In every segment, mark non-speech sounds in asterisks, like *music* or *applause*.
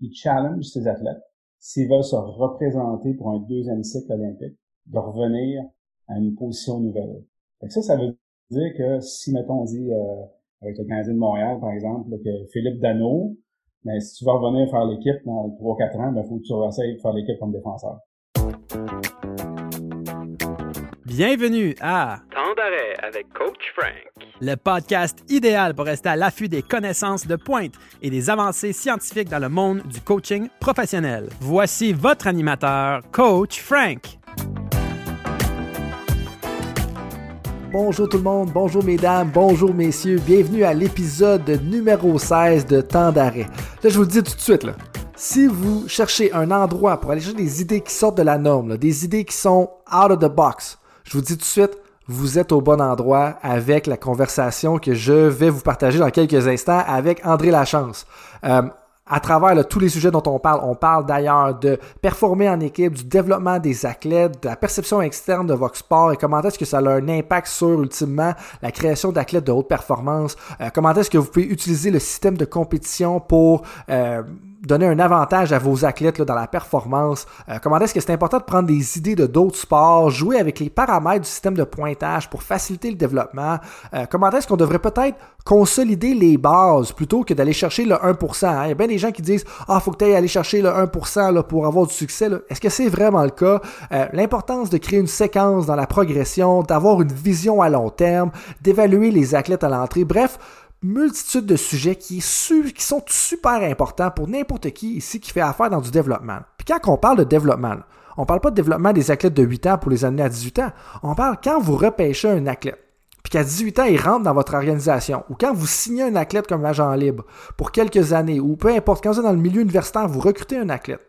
il challenge ses athlètes s'ils veulent se représenter pour un deuxième cycle olympique, de revenir à une position nouvelle. Fait ça, ça veut dire que si, mettons, on dit euh, avec le Canadien de Montréal, par exemple, que Philippe Dano, mais si tu vas revenir faire l'équipe dans 3-4 ans, il ben, faut que tu essayes de faire l'équipe comme défenseur. Bienvenue à avec Coach Frank, le podcast idéal pour rester à l'affût des connaissances de pointe et des avancées scientifiques dans le monde du coaching professionnel. Voici votre animateur, Coach Frank. Bonjour tout le monde, bonjour mesdames, bonjour messieurs, bienvenue à l'épisode numéro 16 de Temps d'arrêt. Là, je vous le dis tout de suite, là. Si vous cherchez un endroit pour aller chercher des idées qui sortent de la norme, des idées qui sont out of the box, je vous dis tout de suite, vous êtes au bon endroit avec la conversation que je vais vous partager dans quelques instants avec André Lachance. Euh, à travers tous les sujets dont on parle. On parle d'ailleurs de performer en équipe, du développement des athlètes, de la perception externe de votre sport et comment est-ce que ça a un impact sur ultimement la création d'athlètes de haute performance. Euh, comment est-ce que vous pouvez utiliser le système de compétition pour euh, donner un avantage à vos athlètes dans la performance? Euh, comment est-ce que c'est important de prendre des idées de d'autres sports, jouer avec les paramètres du système de pointage pour faciliter le développement? Euh, comment est-ce qu'on devrait peut-être consolider les bases plutôt que d'aller chercher le 1%? Hein? Il y a bien des gens qui disent Ah, faut que tu ailles aller chercher le 1% là, pour avoir du succès. Est-ce que c'est vraiment le cas? Euh, l'importance de créer une séquence dans la progression, d'avoir une vision à long terme, d'évaluer les athlètes à l'entrée. Bref, multitude de sujets qui, sont super importants pour n'importe qui ici qui fait affaire dans du développement. Puis quand on parle de développement, on parle pas de développement des athlètes de 8 ans pour les amener à 18 ans. On parle quand vous repêchez un athlète, puis qu'à 18 ans, il rentre dans votre organisation, ou quand vous signez un athlète comme agent libre pour quelques années, ou peu importe, quand vous êtes dans le milieu universitaire, vous recrutez un athlète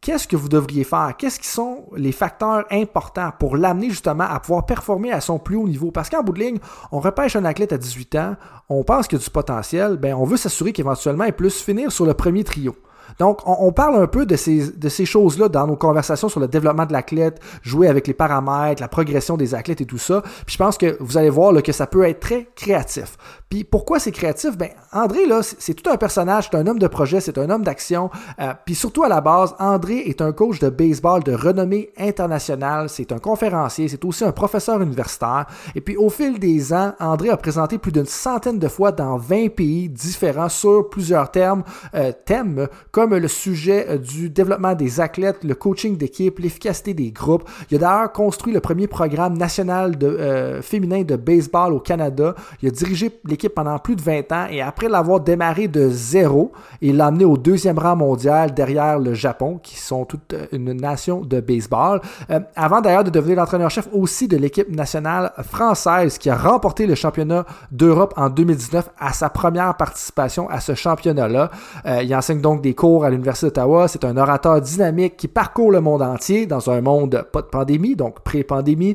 qu'est-ce que vous devriez faire? Qu'est-ce qui sont les facteurs importants pour l'amener justement à pouvoir performer à son plus haut niveau? Parce qu'en bout de ligne, on repêche un athlète à 18 ans, on pense qu'il y a du potentiel, ben on veut s'assurer qu'éventuellement il puisse finir sur le premier trio. Donc, on, parle un peu de ces, choses-là dans nos conversations sur le développement de l'athlète, jouer avec les paramètres, la progression des athlètes et tout ça. Puis je pense que vous allez voir que ça peut être très créatif. Puis pourquoi c'est créatif? Ben, André, là, c'est tout un personnage, c'est un homme de projet, c'est un homme d'action. Euh, puis surtout à la base, André est un coach de baseball de renommée internationale, c'est un conférencier, c'est aussi un professeur universitaire. Et puis au fil des ans, André a présenté plus d'une centaine de fois dans 20 pays différents sur plusieurs euh, thèmes comme le sujet euh, du développement des athlètes, le coaching d'équipe, l'efficacité des groupes. Il a d'ailleurs construit le premier programme national de, féminin de baseball au Canada. Il a dirigé les pendant plus de 20 ans et après l'avoir démarré de zéro, il l'a amené au deuxième rang mondial derrière le Japon, qui sont toute euh, une nation de baseball. Euh, avant d'ailleurs de devenir l'entraîneur-chef aussi de l'équipe nationale française qui a remporté le championnat d'Europe en 2019 à sa première participation à ce championnat-là. Euh, il enseigne donc des cours à l'Université d'Ottawa. C'est un orateur dynamique qui parcourt le monde entier dans un monde pas de pandémie, donc pré-pandémie,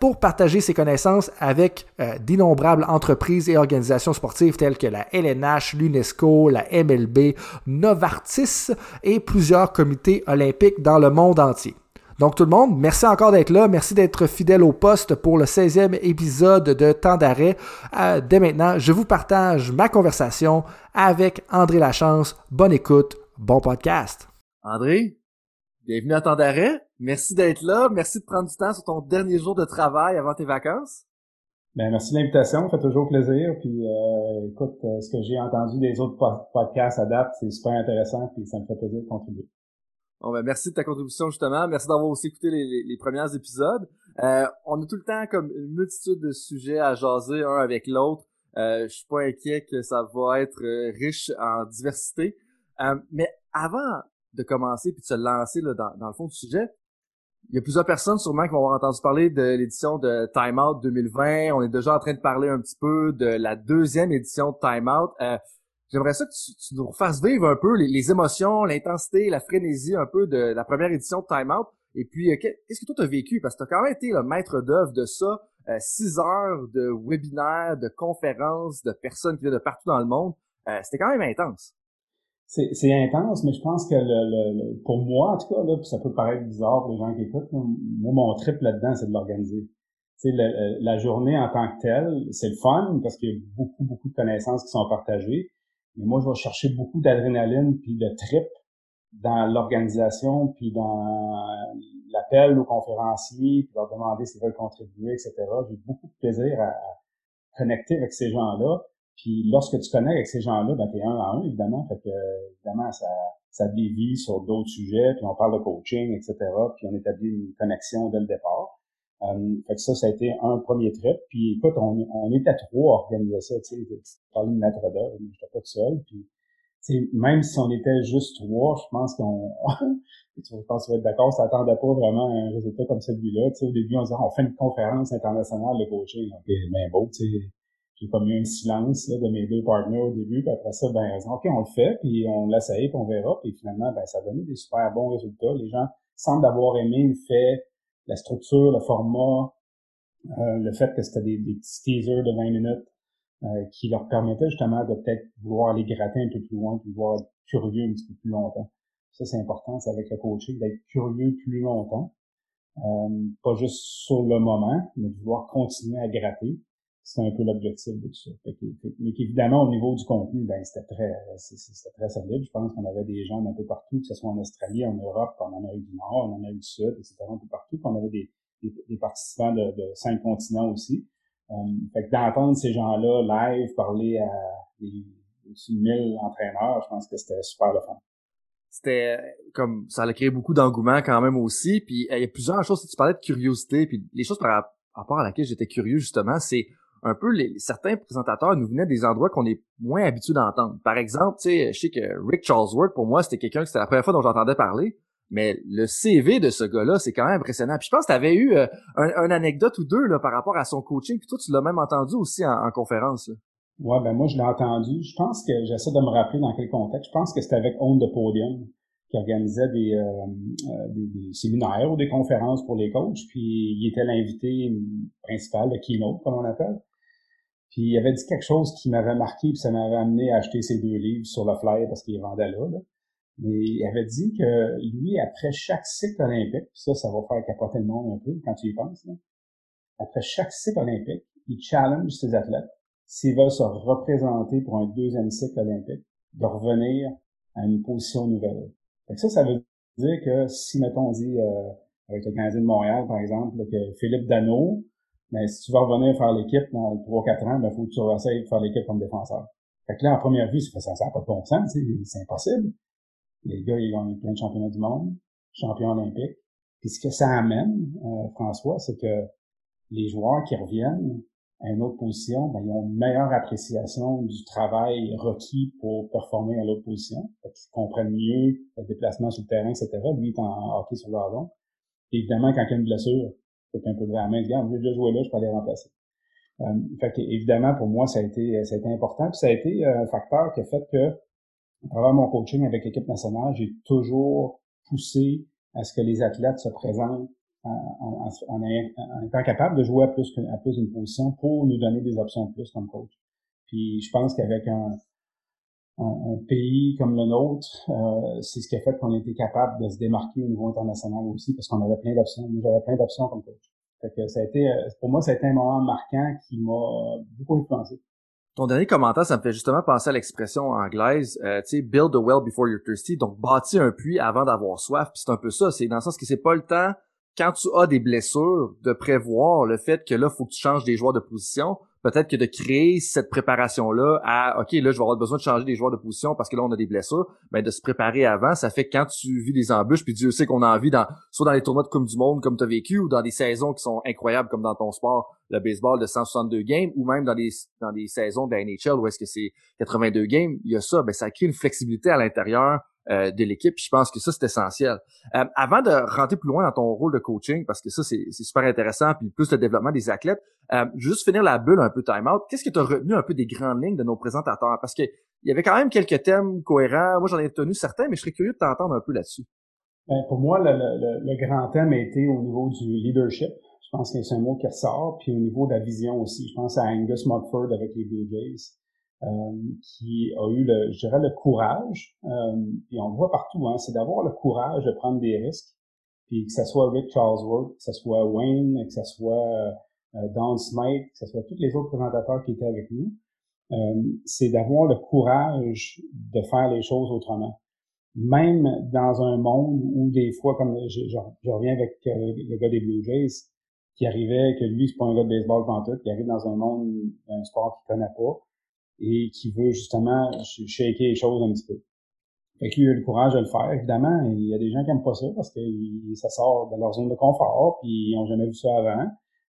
pour partager ses connaissances avec d'innombrables entreprises et organisations sportives telles que la LNH, l'UNESCO, la MLB, Novartis et plusieurs comités olympiques dans le monde entier. Donc tout le monde, merci encore d'être là, merci d'être fidèle au poste pour le 16e épisode de Temps d'arrêt. Euh, dès maintenant, je vous partage ma conversation avec André Lachance. Bonne écoute, bon podcast. André, bienvenue à Temps d'arrêt. Merci d'être là, merci de prendre du temps sur ton dernier jour de travail avant tes vacances. Ben, merci de l'invitation, ça fait toujours plaisir. Puis euh, écoute, euh, ce que j'ai entendu des autres podcasts à date, c'est super intéressant, puis ça me fait plaisir de contribuer. Bon, ben, merci de ta contribution justement. Merci d'avoir aussi écouté les, les, premiers épisodes. Euh, on a tout le temps comme une multitude de sujets à jaser un avec l'autre. Euh, je suis pas inquiet que ça va être euh, riche en diversité. Mais avant de commencer puis de se lancer là, dans, le fond du sujet, il y a plusieurs personnes sûrement qui vont avoir entendu parler de l'édition de Time Out 2020. On est déjà en train de parler un petit peu de la deuxième édition de Time Out. Euh, j'aimerais ça que tu, nous refasses vivre un peu les, émotions, l'intensité, la frénésie un peu de la première édition de Time Out. Et puis, euh, qu'est-ce que toi, tu as vécu? Parce que tu as quand même été le maître d'œuvre de ça. Euh, six heures de webinaires, de conférences, de personnes qui viennent de partout dans le monde. C'était quand même intense c'est intense, mais je pense que le, pour moi, en tout cas, là, ça peut paraître bizarre pour les gens qui écoutent, moi, mon trip là-dedans, c'est de l'organiser. Tu la journée en tant que telle, c'est le fun parce qu'il y a beaucoup, beaucoup de connaissances qui sont partagées. Mais moi, je vais chercher beaucoup d'adrénaline puis de trip dans l'organisation, puis dans l'appel aux conférenciers, puis leur demander s'ils veulent contribuer, etc. J'ai beaucoup de plaisir à, connecter avec ces gens-là. Puis lorsque tu connectes avec ces gens-là, ben t'es un à un, évidemment. Fait que évidemment, ça, ça dévie sur d'autres sujets, puis on parle de coaching, etc. Puis on établit une connexion dès le départ. Euh, fait que ça, ça a été un premier trip. Puis écoute, on, on était trois à organiser ça. Tu sais, tu de maître d'œuvre, j'étais pas tout seul. Puis même si on était juste trois, je pense qu'on, *laughs* je pense que tu vas être d'accord, ça attendait pas vraiment un résultat comme celui-là. au début, on disait, on fait une conférence internationale de coaching. OK, mais bon, tu sais, j'ai comme eu un silence là, de mes deux partenaires au début, puis après ça, ben, OK, on le fait, puis on l'essaye, puis on verra, puis finalement, ben, ça a donné des super bons résultats. Les gens semblent avoir aimé le fait, la structure, le format, euh, le fait que c'était des, des petits teasers de 20 minutes euh, qui leur permettait justement de peut-être vouloir aller gratter un peu plus loin, puis voir être curieux un petit peu plus longtemps. Ça, c'est important, c'est avec le coaching, d'être curieux plus longtemps. Euh, pas juste sur le moment, mais de vouloir continuer à gratter. C'est un peu l'objectif de tout ça. mais qu'évidemment, au niveau du contenu, ben c'était très c'était très solide. Je pense qu'on avait des gens un peu partout, que ce soit en Australie, en Europe, en Amérique du Nord, en Amérique du Sud, etc., un peu partout. qu'on avait des, des, participants de, de cinq continents aussi. Euh, fait que d'entendre ces gens-là live parler à des au-dessus de 1000 entraîneurs, je pense que c'était super le fun. C'était comme ça a créé beaucoup d'engouement quand même aussi. Puis il y a plusieurs choses. Tu parlais de curiosité, puis les choses par rapport à laquelle j'étais curieux justement, c'est un peu les certains présentateurs nous venaient des endroits qu'on est moins habitué d'entendre. Par exemple, tu sais, je sais que Rick Charlesworth pour moi c'était quelqu'un que c'était la première fois dont j'entendais parler. Mais le CV de ce gars-là, c'est quand même impressionnant. Puis je pense que tu eu euh, un, anecdote ou deux là, par rapport à son coaching. Puis toi, tu l'as même entendu aussi en, conférence. Là. Ouais, ben moi, je l'ai entendu. Je pense que j'essaie de me rappeler dans quel contexte. Je pense que c'était avec On the Podium qui organisait des, euh, euh, des, séminaires ou des conférences pour les coachs. Puis il était l'invité principal, le keynote, comme on appelle. Puis il avait dit quelque chose qui m'avait marqué, puis ça m'avait amené à acheter ses deux livres sur le flyer parce qu'il vendait là. là. Mais il avait dit que lui, après chaque cycle olympique, ça, ça va faire capoter le monde un peu quand tu y penses, après chaque cycle olympique, il challenge ses athlètes, s'ils veulent se représenter pour un deuxième cycle olympique, de revenir à une position nouvelle. ça, ça veut dire que si, mettons, on dit, euh, avec le Canadien de Montréal, par exemple, que Philippe Dano, mais si tu veux revenir faire l'équipe dans 3-4 ans, ben, faut que tu essayes faire l'équipe comme défenseur. Fait que là, en première vue, ça n'a pas de bon sens, c'est impossible. Les gars, ils ont plein de championnats du monde, champions olympiques. Puis ce que ça amène, euh, François, c'est que les joueurs qui reviennent à une autre position, ben, ils ont une meilleure appréciation du travail requis pour performer à l'autre position. Ils comprennent mieux le déplacement sur le terrain, etc. Lui, il est en hockey sur le gazon. Évidemment, quand il y a une blessure, quelqu'un peut lever la main et dire, ah, joué là, je peux aller remplacer. Euh, fait évidemment, pour moi, ça a été, ça a été important. Puis ça a été euh, un facteur qui a fait que à travers mon coaching avec l'équipe nationale, j'ai toujours poussé à ce que les athlètes se présentent en, étant capables de jouer à plus, à plus d'une position pour nous donner des options de plus comme coach. Puis je pense qu'avec un, un, pays comme le nôtre, euh, c'est ce qui a fait qu'on a été capable de se démarquer au niveau international aussi, parce qu'on avait plein d'options. J'avais plein d'options comme coach. Fait que ça a été, euh, pour moi, ça a été un moment marquant qui m'a beaucoup influencé. Ton dernier commentaire, ça me fait justement penser à l'expression anglaise, euh, tu sais, build a well before you're thirsty, donc bâtir un puits avant d'avoir soif. Puis c'est un peu ça, c'est dans le sens que c'est pas le temps quand tu as des blessures de prévoir le fait que là faut que tu changes des joueurs de position peut-être que de créer cette préparation-là à OK, là, je vais avoir besoin de changer des joueurs de position parce que là, on a des blessures, mais de se préparer avant, ça fait quand tu vis des embûches, puis Dieu sait qu'on a envie dans soit dans les tournois de Coupe du Monde comme tu as vécu, ou dans des saisons qui sont incroyables comme dans ton sport, le baseball de 162 games, ou même dans des dans des saisons de la NHL où est-ce que c'est 82 games, il y a ça, ben ça crée une flexibilité à l'intérieur euh, de l'équipe. Je pense que ça, c'est essentiel. Euh, avant de rentrer plus loin dans ton rôle de coaching, parce que ça, c'est super intéressant, puis plus le développement des athlètes, euh, juste finir la bulle un peu time-out. Qu'est-ce que tu retenu un peu des grandes lignes de nos présentateurs? Parce que il y avait quand même quelques thèmes cohérents. Moi, j'en ai retenu certains, mais je serais curieux de t'entendre un peu là-dessus. Ben, pour moi, le, le, le, grand thème a été au niveau du leadership. Je pense que c'est un mot qui ressort. Puis au niveau de la vision aussi. Je pense à Angus Mugford avec les Blue Jays. Euh, qui a eu le, je dirais, le courage, euh, et on le voit partout, hein, c'est d'avoir le courage de prendre des risques, puis que ce soit Rick Charlesworth, que ce soit Wayne, que ce soit euh, Don Smith, que ce soit tous les autres présentateurs qui étaient avec nous, euh, c'est d'avoir le courage de faire les choses autrement. même dans un monde où des fois, comme je, je, reviens avec euh, le gars des Blue Jays, qui arrivait, que lui, c'est pas un gars de baseball tout, qui arrive dans un monde, d'un sport qu'il connaît pas, et qui veut justement shaker les choses un petit peu. Fait qu'il a eu le courage de le faire, évidemment. Il y a des gens qui aiment pas ça parce que ça sort de leur zone de confort, puis ils ont jamais vu ça avant.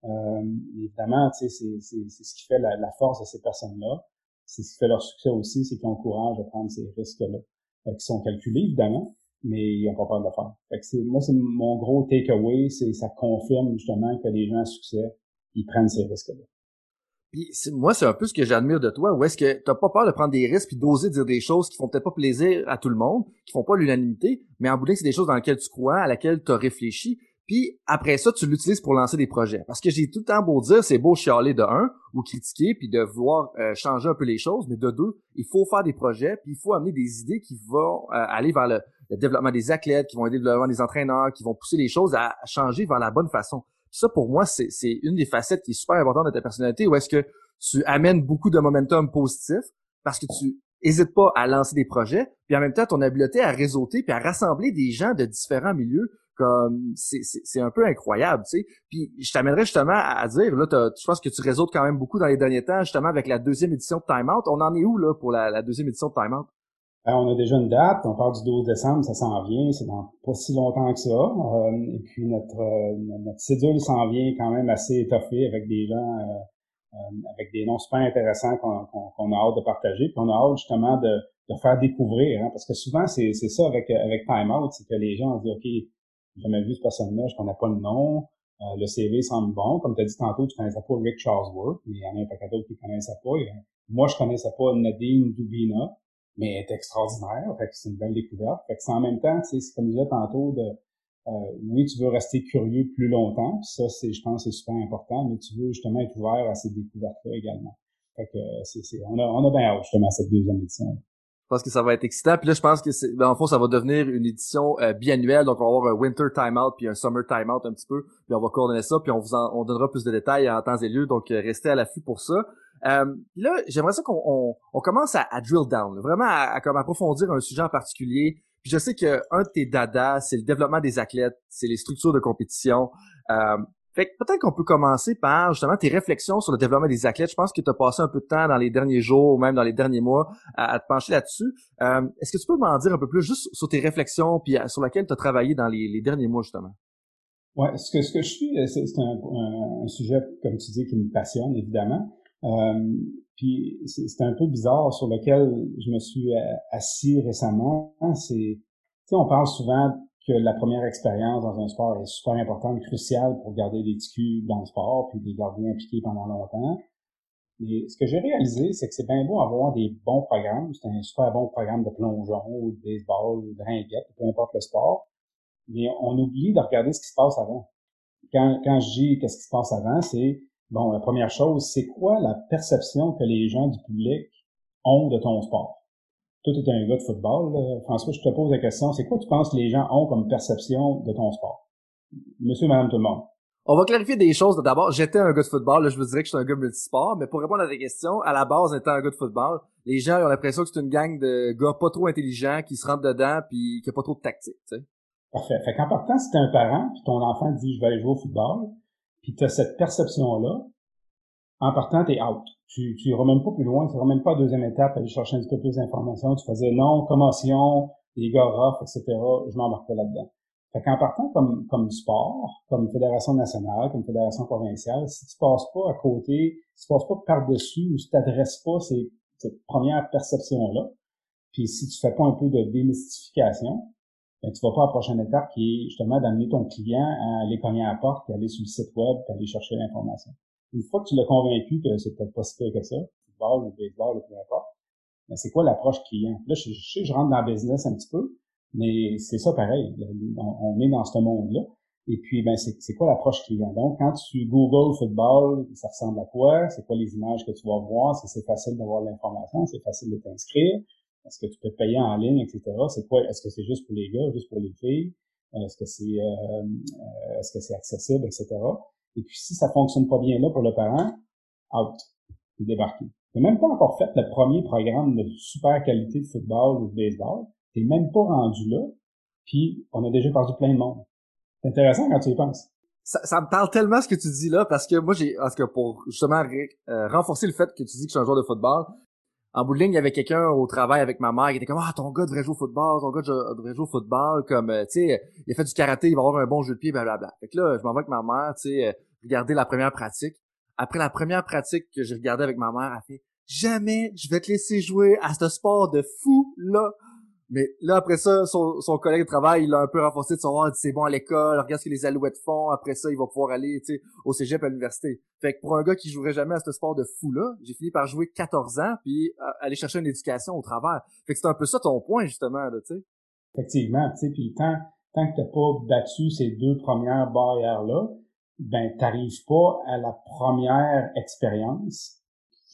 Euh, évidemment, c'est ce qui fait la, force de ces personnes-là. C'est ce qui fait leur succès aussi, c'est qu'ils ont le courage de prendre ces risques-là. Fait sont calculés, évidemment, mais ils n'ont pas peur de le faire. Fait que moi, c'est mon gros takeaway, c'est ça confirme justement que les gens à succès, ils prennent ces risques-là. Puis moi, c'est un peu ce que j'admire de toi, où est-ce que t'as pas peur de prendre des risques puis d'oser dire des choses qui font peut-être pas plaisir à tout le monde, qui font pas l'unanimité, mais en bout c'est des choses dans lesquelles tu crois, à laquelle tu as réfléchi, puis après ça, tu l'utilises pour lancer des projets. Parce que j'ai tout le temps beau dire, c'est beau chialer de un, ou critiquer, puis de vouloir euh, changer un peu les choses, mais de deux, il faut faire des projets, puis il faut amener des idées qui vont euh, aller vers le, développement des athlètes, qui vont aider le développement des entraîneurs, qui vont pousser les choses à, changer vers la bonne façon. Ça, pour moi, c'est une des facettes qui est super importante de ta personnalité, où est-ce que tu amènes beaucoup de momentum positif, parce que tu hésites pas à lancer des projets, puis en même temps, ton habileté à réseauter, puis à rassembler des gens de différents milieux comme c'est un peu incroyable, tu sais. Puis je t'amènerais justement à, dire, là, je pense que tu réseautes quand même beaucoup dans les derniers temps, justement avec la deuxième édition de Time Out. On en est où là pour la, deuxième édition de Time Out? Ben, on a déjà une date, on part du 12 décembre, ça s'en vient, c'est dans pas si longtemps que ça. Euh, et puis notre euh, notre cédule s'en vient quand même assez étoffée avec des gens euh, avec des noms super intéressants qu'on a hâte de partager. Puis on a hâte justement de, de faire découvrir, hein, parce que souvent c'est ça avec avec Time Out, c'est que les gens se disent OK, jamais vu cette personne-là, je connais pas le nom. Euh, le CV semble bon. Comme tu as dit tantôt, tu connaissais pas Rick Charlesworth, mais il y en a un paquet d'autres qui connaissaient pas. moi, je connaissais pas Nadine Dubina, mais est extraordinaire. Fait que c'est une belle découverte. Fait que c'est en même temps, c'est comme je disais tantôt, de euh, oui, tu veux rester curieux plus longtemps. Ça, c'est, je pense, c'est super important, mais tu veux justement être ouvert à ces découvertes-là également. Fait que c'est, on a, on a bien hâte justement à cette deuxième édition. -là. Pense que ça va être excitant. Puis là, je pense que c'est, ben, en fond, ça va devenir une édition euh, biannuelle. Donc, on va avoir un winter timeout puis un summer timeout un petit peu. Puis on va coordonner ça. Puis on vous en, on donnera plus de détails en temps et lieu. Donc, euh, restez à l'affût pour ça. Euh, là, j'aimerais ça qu'on on, commence à, drill down, vraiment à, à, comme approfondir un sujet en particulier. Puis je sais que un de tes dadas, c'est le développement des athlètes, c'est les structures de compétition. Euh, fait que peut-être qu'on peut commencer par justement tes réflexions sur le développement des athlètes. Je pense que tu as passé un peu de temps dans les derniers jours ou même dans les derniers mois à, te pencher là-dessus. Euh, est-ce que tu peux m'en dire un peu plus juste sur tes réflexions puis sur laquelle tu as travaillé dans les, derniers mois justement? Ouais, ce que ce que je suis, euh, c'est un, sujet comme tu dis qui me passionne évidemment. Euh, puis c'est un peu bizarre sur lequel je me suis assis récemment. C'est, on parle souvent que la première expérience dans un sport est super importante, cruciale pour garder les TQ dans le sport, puis les garder impliqués pendant longtemps. Mais ce que j'ai réalisé, c'est que c'est bien beau avoir des bons programmes. C'est un super bon programme de plongeon, ou de baseball, ou de ringuette, peu importe le sport. Mais on oublie de regarder ce qui se passe avant. Quand, quand je dis qu'est-ce qui se passe avant, c'est, bon, la première chose, c'est quoi la perception que les gens du public ont de ton sport? Toi, tu un gars de football. François, je te pose la question, c'est quoi tu penses que les gens ont comme perception de ton sport? Monsieur, madame, tout le monde. On va clarifier des choses. D'abord, j'étais un gars de football. Là, je vous dirais que je suis un gars multisport. Mais pour répondre à ta question, à la base, étant un gars de football, les gens ont l'impression que c'est une gang de gars pas trop intelligents qui se rentrent dedans puis qui a pas trop de tactique, tu sais. Parfait. Fait qu'en partant, si t'es un parent puis ton enfant dit je vais aller jouer au football, puis t'as cette perception-là, en partant, t'es out tu, tu iras même pas plus loin, tu iras même pas à deuxième étape, aller chercher un petit peu plus d'informations, tu faisais non, commotion, les gars rough, etc., je m'embarque pas là-dedans. Fait qu'en partant comme, comme sport, comme fédération nationale, comme fédération provinciale, si tu passes pas à côté, si tu passes pas par-dessus ou si tu t'adresses pas ces, cette première perception-là, puis si tu fais pas un peu de démystification, ben, tu vas pas à la prochaine étape qui est justement d'amener ton client à aller cogner à la porte, puis aller sur le site web, puis aller chercher l'information. Une fois que tu l'as convaincu que c'est peut-être pas si pire que ça, football ou baseball ou peu importe, mais c'est quoi l'approche client? Là, je, sais je rentre dans le business un petit peu, mais c'est ça pareil. On, est dans ce monde-là. Et puis, ben, c'est quoi l'approche client? Donc, quand tu Google football, ça ressemble à quoi? C'est quoi les images que tu vas voir? Que c'est facile d'avoir l'information? C'est facile de t'inscrire? Est-ce que tu peux payer en ligne, etc.? C'est quoi? Est-ce que c'est juste pour les gars, juste pour les filles? Est-ce que c'est euh, euh, est-ce que c'est accessible, etc. Et puis, si ça fonctionne pas bien là pour le parent, out, débarqué. Il n'a même pas encore fait le premier programme de super qualité de football ou de baseball. T'es même pas rendu là, puis on a déjà perdu plein de monde. C'est intéressant quand tu y penses. Ça, ça, me parle tellement ce que tu dis là, parce que moi, j'ai, parce que pour justement euh, renforcer le fait que tu dis que je suis un joueur de football, en bout de ligne, il y avait quelqu'un au travail avec ma mère qui était comme ah ton gars devrait jouer au football, ton gars devrait jouer au football, comme euh, tu sais, il a fait du karaté, il va avoir un bon jeu de pied, blablabla. Fait que là, je m'en vais avec ma mère, tu sais, euh, regarder la première pratique. Après la première pratique que j'ai regardée avec ma mère, elle fait jamais je vais te laisser jouer à ce sport de fou là. Mais là, après ça, son, son collègue de travail, il l'a un peu renforcé de savoir, c'est bon à l'école, regarde ce que les alouettes font, après ça, il va pouvoir aller, tu sais, au cégep à l'université. Fait que pour un gars qui jouerait jamais à ce sport de fou-là, j'ai fini par jouer 14 ans, puis euh, aller chercher une éducation au travers. Fait que c'est un peu ça ton point, justement, là, tu sais. Effectivement, tu sais, puis tant, tant que t'as pas battu ces deux premières barrières-là, ben, t'arrives pas à la première expérience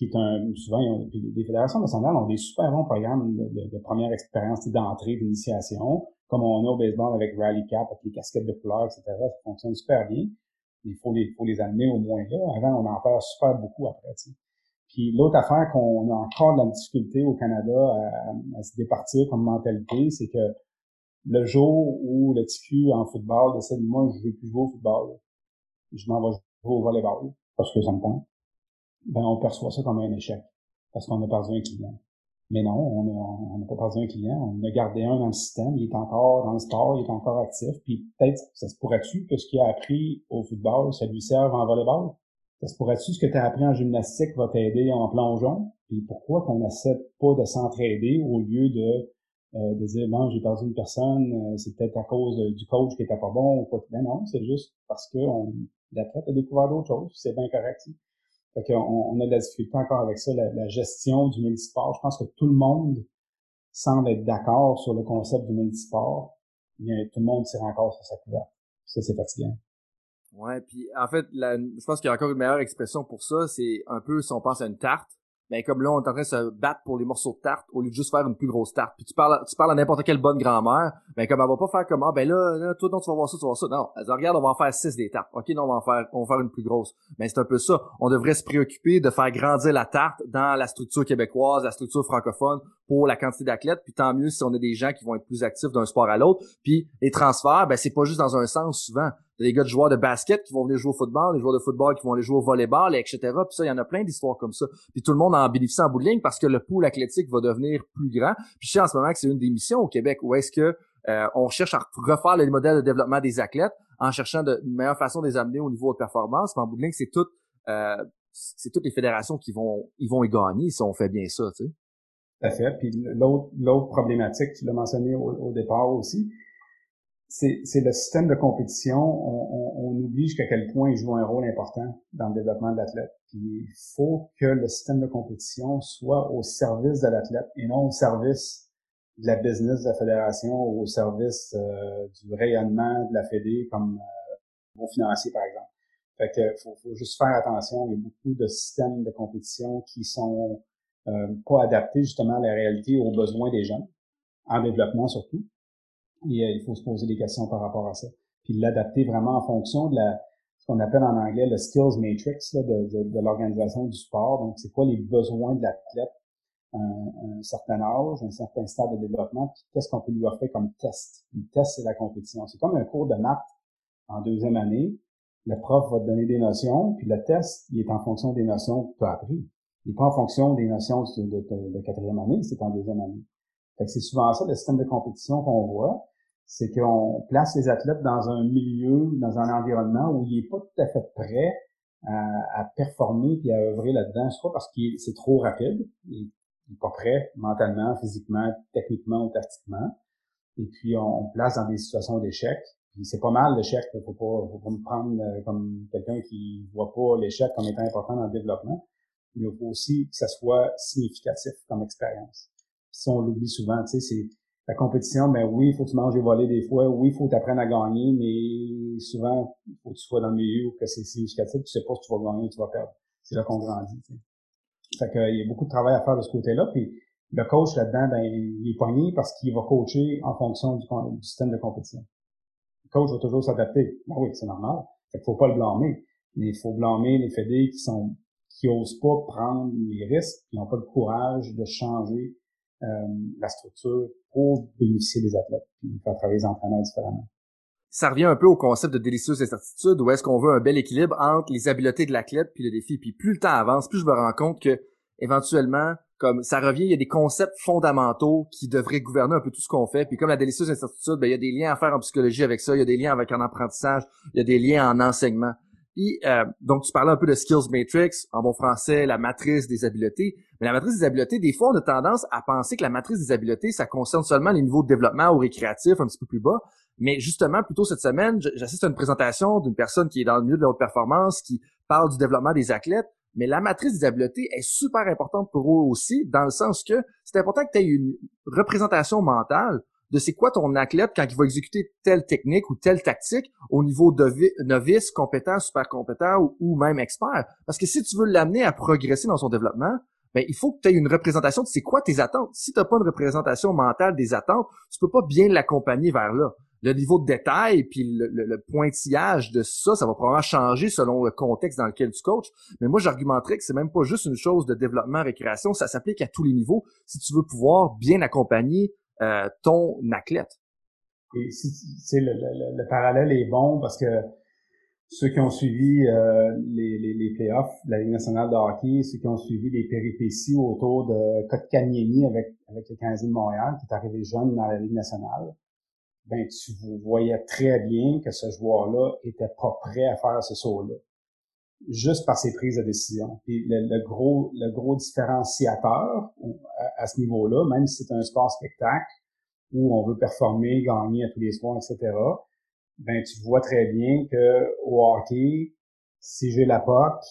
qui est un souvent les fédérations nationales ont des super bons programmes de, première expérience d'entrée, d'initiation, comme on a au baseball avec Rally Cap, avec les casquettes de couleurs, etc. Ça fonctionne super bien. Il faut les, faut les amener au moins là. Avant, on en perd super beaucoup après. Puis l'autre affaire qu'on a encore de la difficulté au Canada à, se départir comme mentalité, c'est que le jour où le TQ en football décide, moi, je veux plus jouer au football, je m'en vais jouer au volleyball, parce que ça me tente ben on perçoit ça comme un échec parce qu'on a perdu un client. Mais non, on n'a pas perdu un client, on a gardé un dans le système, il est encore dans le sport, il est encore actif, puis peut-être, ça se pourrait-tu que ce qu'il a appris au football, ça lui serve en volleyball? Ça se pourrait-tu ce que tu as appris en gymnastique va t'aider en plongeon? Puis pourquoi qu'on n'essaie pas de s'entraider au lieu de, euh, de dire, bon, j'ai perdu une personne, euh, c'est peut-être à cause du coach qui était pas bon ou quoi. Ben non, c'est juste parce que l'athlète a découvert d'autres choses, c'est bien correct. Fait qu'on on a de la difficulté encore avec ça, la, gestion du multisport. Je pense que tout le monde semble être d'accord sur le concept du multisport, mais tout le monde tire encore sur sa couverte. Ça, c'est fatigant. Ouais, puis en fait, je pense qu'il y a encore une meilleure expression pour ça, c'est un peu si on pense à une tarte, mais comme là, on est en train de se battre pour les morceaux de tarte au lieu de juste faire une plus grosse tarte. Puis tu parles, tu parles à n'importe quelle bonne grand-mère, mais comme elle va pas faire comme ah ben là, là toi non tu vas voir ça, tu vas voir ça. Non, elle dit regarde, on va en faire six des tartes. Ok, non, on va en faire, on va faire une plus grosse. Mais c'est un peu ça. On devrait se préoccuper de faire grandir la tarte dans la structure québécoise, la structure francophone pour la quantité d'athlètes. Puis tant mieux si on a des gens qui vont être plus actifs d'un sport à l'autre. Puis les transferts, ben c'est pas juste dans un sens souvent des gars de joueurs de basket qui vont venir jouer au football, des joueurs de football qui vont aller jouer au volleyball, etc. Puis ça, il y en a plein d'histoires comme ça. Puis tout le monde en bénéficie en bout de ligne parce que le pool athlétique va devenir plus grand. Puis je sais en ce moment que c'est une des missions au Québec où est-ce que euh, on cherche à refaire le modèle de développement des athlètes en cherchant de, une meilleure façon de les amener au niveau de performance. Mais en bout de ligne, c'est tout, euh, c'est toutes les fédérations qui vont, ils vont y gagner si on fait bien ça, tu sais. Tout à fait. Puis l'autre, l'autre problématique, tu l'as mentionné au départ aussi, c'est le système de compétition. On, on, on oublie jusqu'à quel point il joue un rôle important dans le développement de l'athlète. Il faut que le système de compétition soit au service de l'athlète et non au service de la business de la fédération ou au service euh, du rayonnement de la fédé comme euh, financier par exemple. Fait que faut, faut juste faire attention. Il y a beaucoup de systèmes de compétition qui sont euh, pas adaptés justement à la réalité aux besoins des jeunes en développement surtout. Et euh, il faut se poser des questions par rapport à ça. Puis l'adapter vraiment en fonction de la ce qu'on appelle en anglais le skills matrix là, de, de, de l'organisation du sport. Donc, c'est quoi les besoins de l'athlète un, un, certain âge, un certain stade de développement, puis qu'est-ce qu'on peut lui offrir comme test. Le test, c'est la compétition. C'est comme un cours de maths en deuxième année. Le prof va te donner des notions, puis le test, il est en fonction des notions que tu as appris. Il n'est pas en fonction des notions de, de, de quatrième année, c'est en deuxième année. Fait que c'est souvent ça le système de compétition qu'on voit c'est qu'on place les athlètes dans un milieu, dans un environnement où il est pas tout à fait prêt à, performer puis à œuvrer là-dedans, soit parce que c'est trop rapide, il n'est pas prêt mentalement, physiquement, techniquement ou tactiquement, et puis on, place dans des situations d'échec. C'est pas mal l'échec, faut pas, faut pas me prendre euh, comme quelqu'un qui voit pas l'échec comme étant important dans le développement, mais il faut aussi que ça soit significatif comme expérience. Si on l'oublie souvent, tu sais, c'est la compétition, ben oui, il faut que tu manges et voler des fois, oui, il faut t'apprendre à gagner, mais souvent, il faut que tu sois dans le milieu où que c'est significatif, tu sais pas si tu vas gagner ou tu vas perdre. C'est là qu'on grandit. T'sais. Fait qu'il y a beaucoup de travail à faire de ce côté-là, puis le coach là-dedans, ben, il est pogné parce qu'il va coacher en fonction du, système de compétition. Le coach va toujours s'adapter. Ben oui, c'est normal. Fait faut pas le blâmer. Mais il faut blâmer les fédés qui sont qui osent pas prendre les risques, qui n'ont pas le courage de changer la structure pour bénéficier des athlètes, puis faire travailler les entraîneurs différemment. Ça revient un peu au concept de délicieuse incertitude, où est-ce qu'on veut un bel équilibre entre les habiletés de l'athlète puis le défi. Puis plus le temps avance, plus je me rends compte que éventuellement, comme ça revient, il y a des concepts fondamentaux qui devraient gouverner un peu tout ce qu'on fait. Puis comme la délicieuse incertitude, ben, il y a des liens à faire en psychologie avec ça, il y a des liens avec un apprentissage, il y a des liens en enseignement. Euh, donc tu parlais un peu de skills matrix, en bon français, la matrice des habiletés. Mais la matrice des habiletés, des fois, on a tendance à penser que la matrice des habiletés, ça concerne seulement les niveaux de développement ou récréatif, un petit peu plus bas. Mais justement, plutôt cette semaine, j'assiste à une présentation d'une personne qui est dans le milieu de la haute performance, qui parle du développement des athlètes. Mais la matrice des habiletés est super importante pour eux aussi, dans le sens que c'est important que tu aies une représentation mentale de c'est quoi ton athlète quand il va exécuter telle technique ou telle tactique au niveau novice, compétent, super compétent ou, même expert? Parce que si tu veux l'amener à progresser dans son développement, ben, il faut que tu aies une représentation de c'est quoi tes attentes. Si tu n'as pas une représentation mentale des attentes, tu peux pas bien l'accompagner vers là le niveau de détail puis le, pointillage de ça, ça va probablement changer selon le contexte dans lequel tu coaches. Mais moi, j'argumenterais que c'est même pas juste une chose de développement récréation, ça s'applique à tous les niveaux si tu veux pouvoir bien accompagner euh, ton athlète. Et si, le, le, parallèle est bon parce que ceux qui ont suivi euh, les, les, les, playoffs de la Ligue nationale de hockey, ceux qui ont suivi les péripéties autour de Kotkaniemi avec, avec le Canadien de Montréal, qui est arrivé jeune dans la Ligue nationale, ben tu voyais très bien que ce joueur-là était pas prêt à faire ce saut-là, juste par ses prises de décision. Puis le, gros le gros différenciateur à, ce niveau-là, même si c'est un sport spectacle où on veut performer, gagner à tous les soirs, etc. Ben tu vois très bien que au hockey, si j'ai la POC,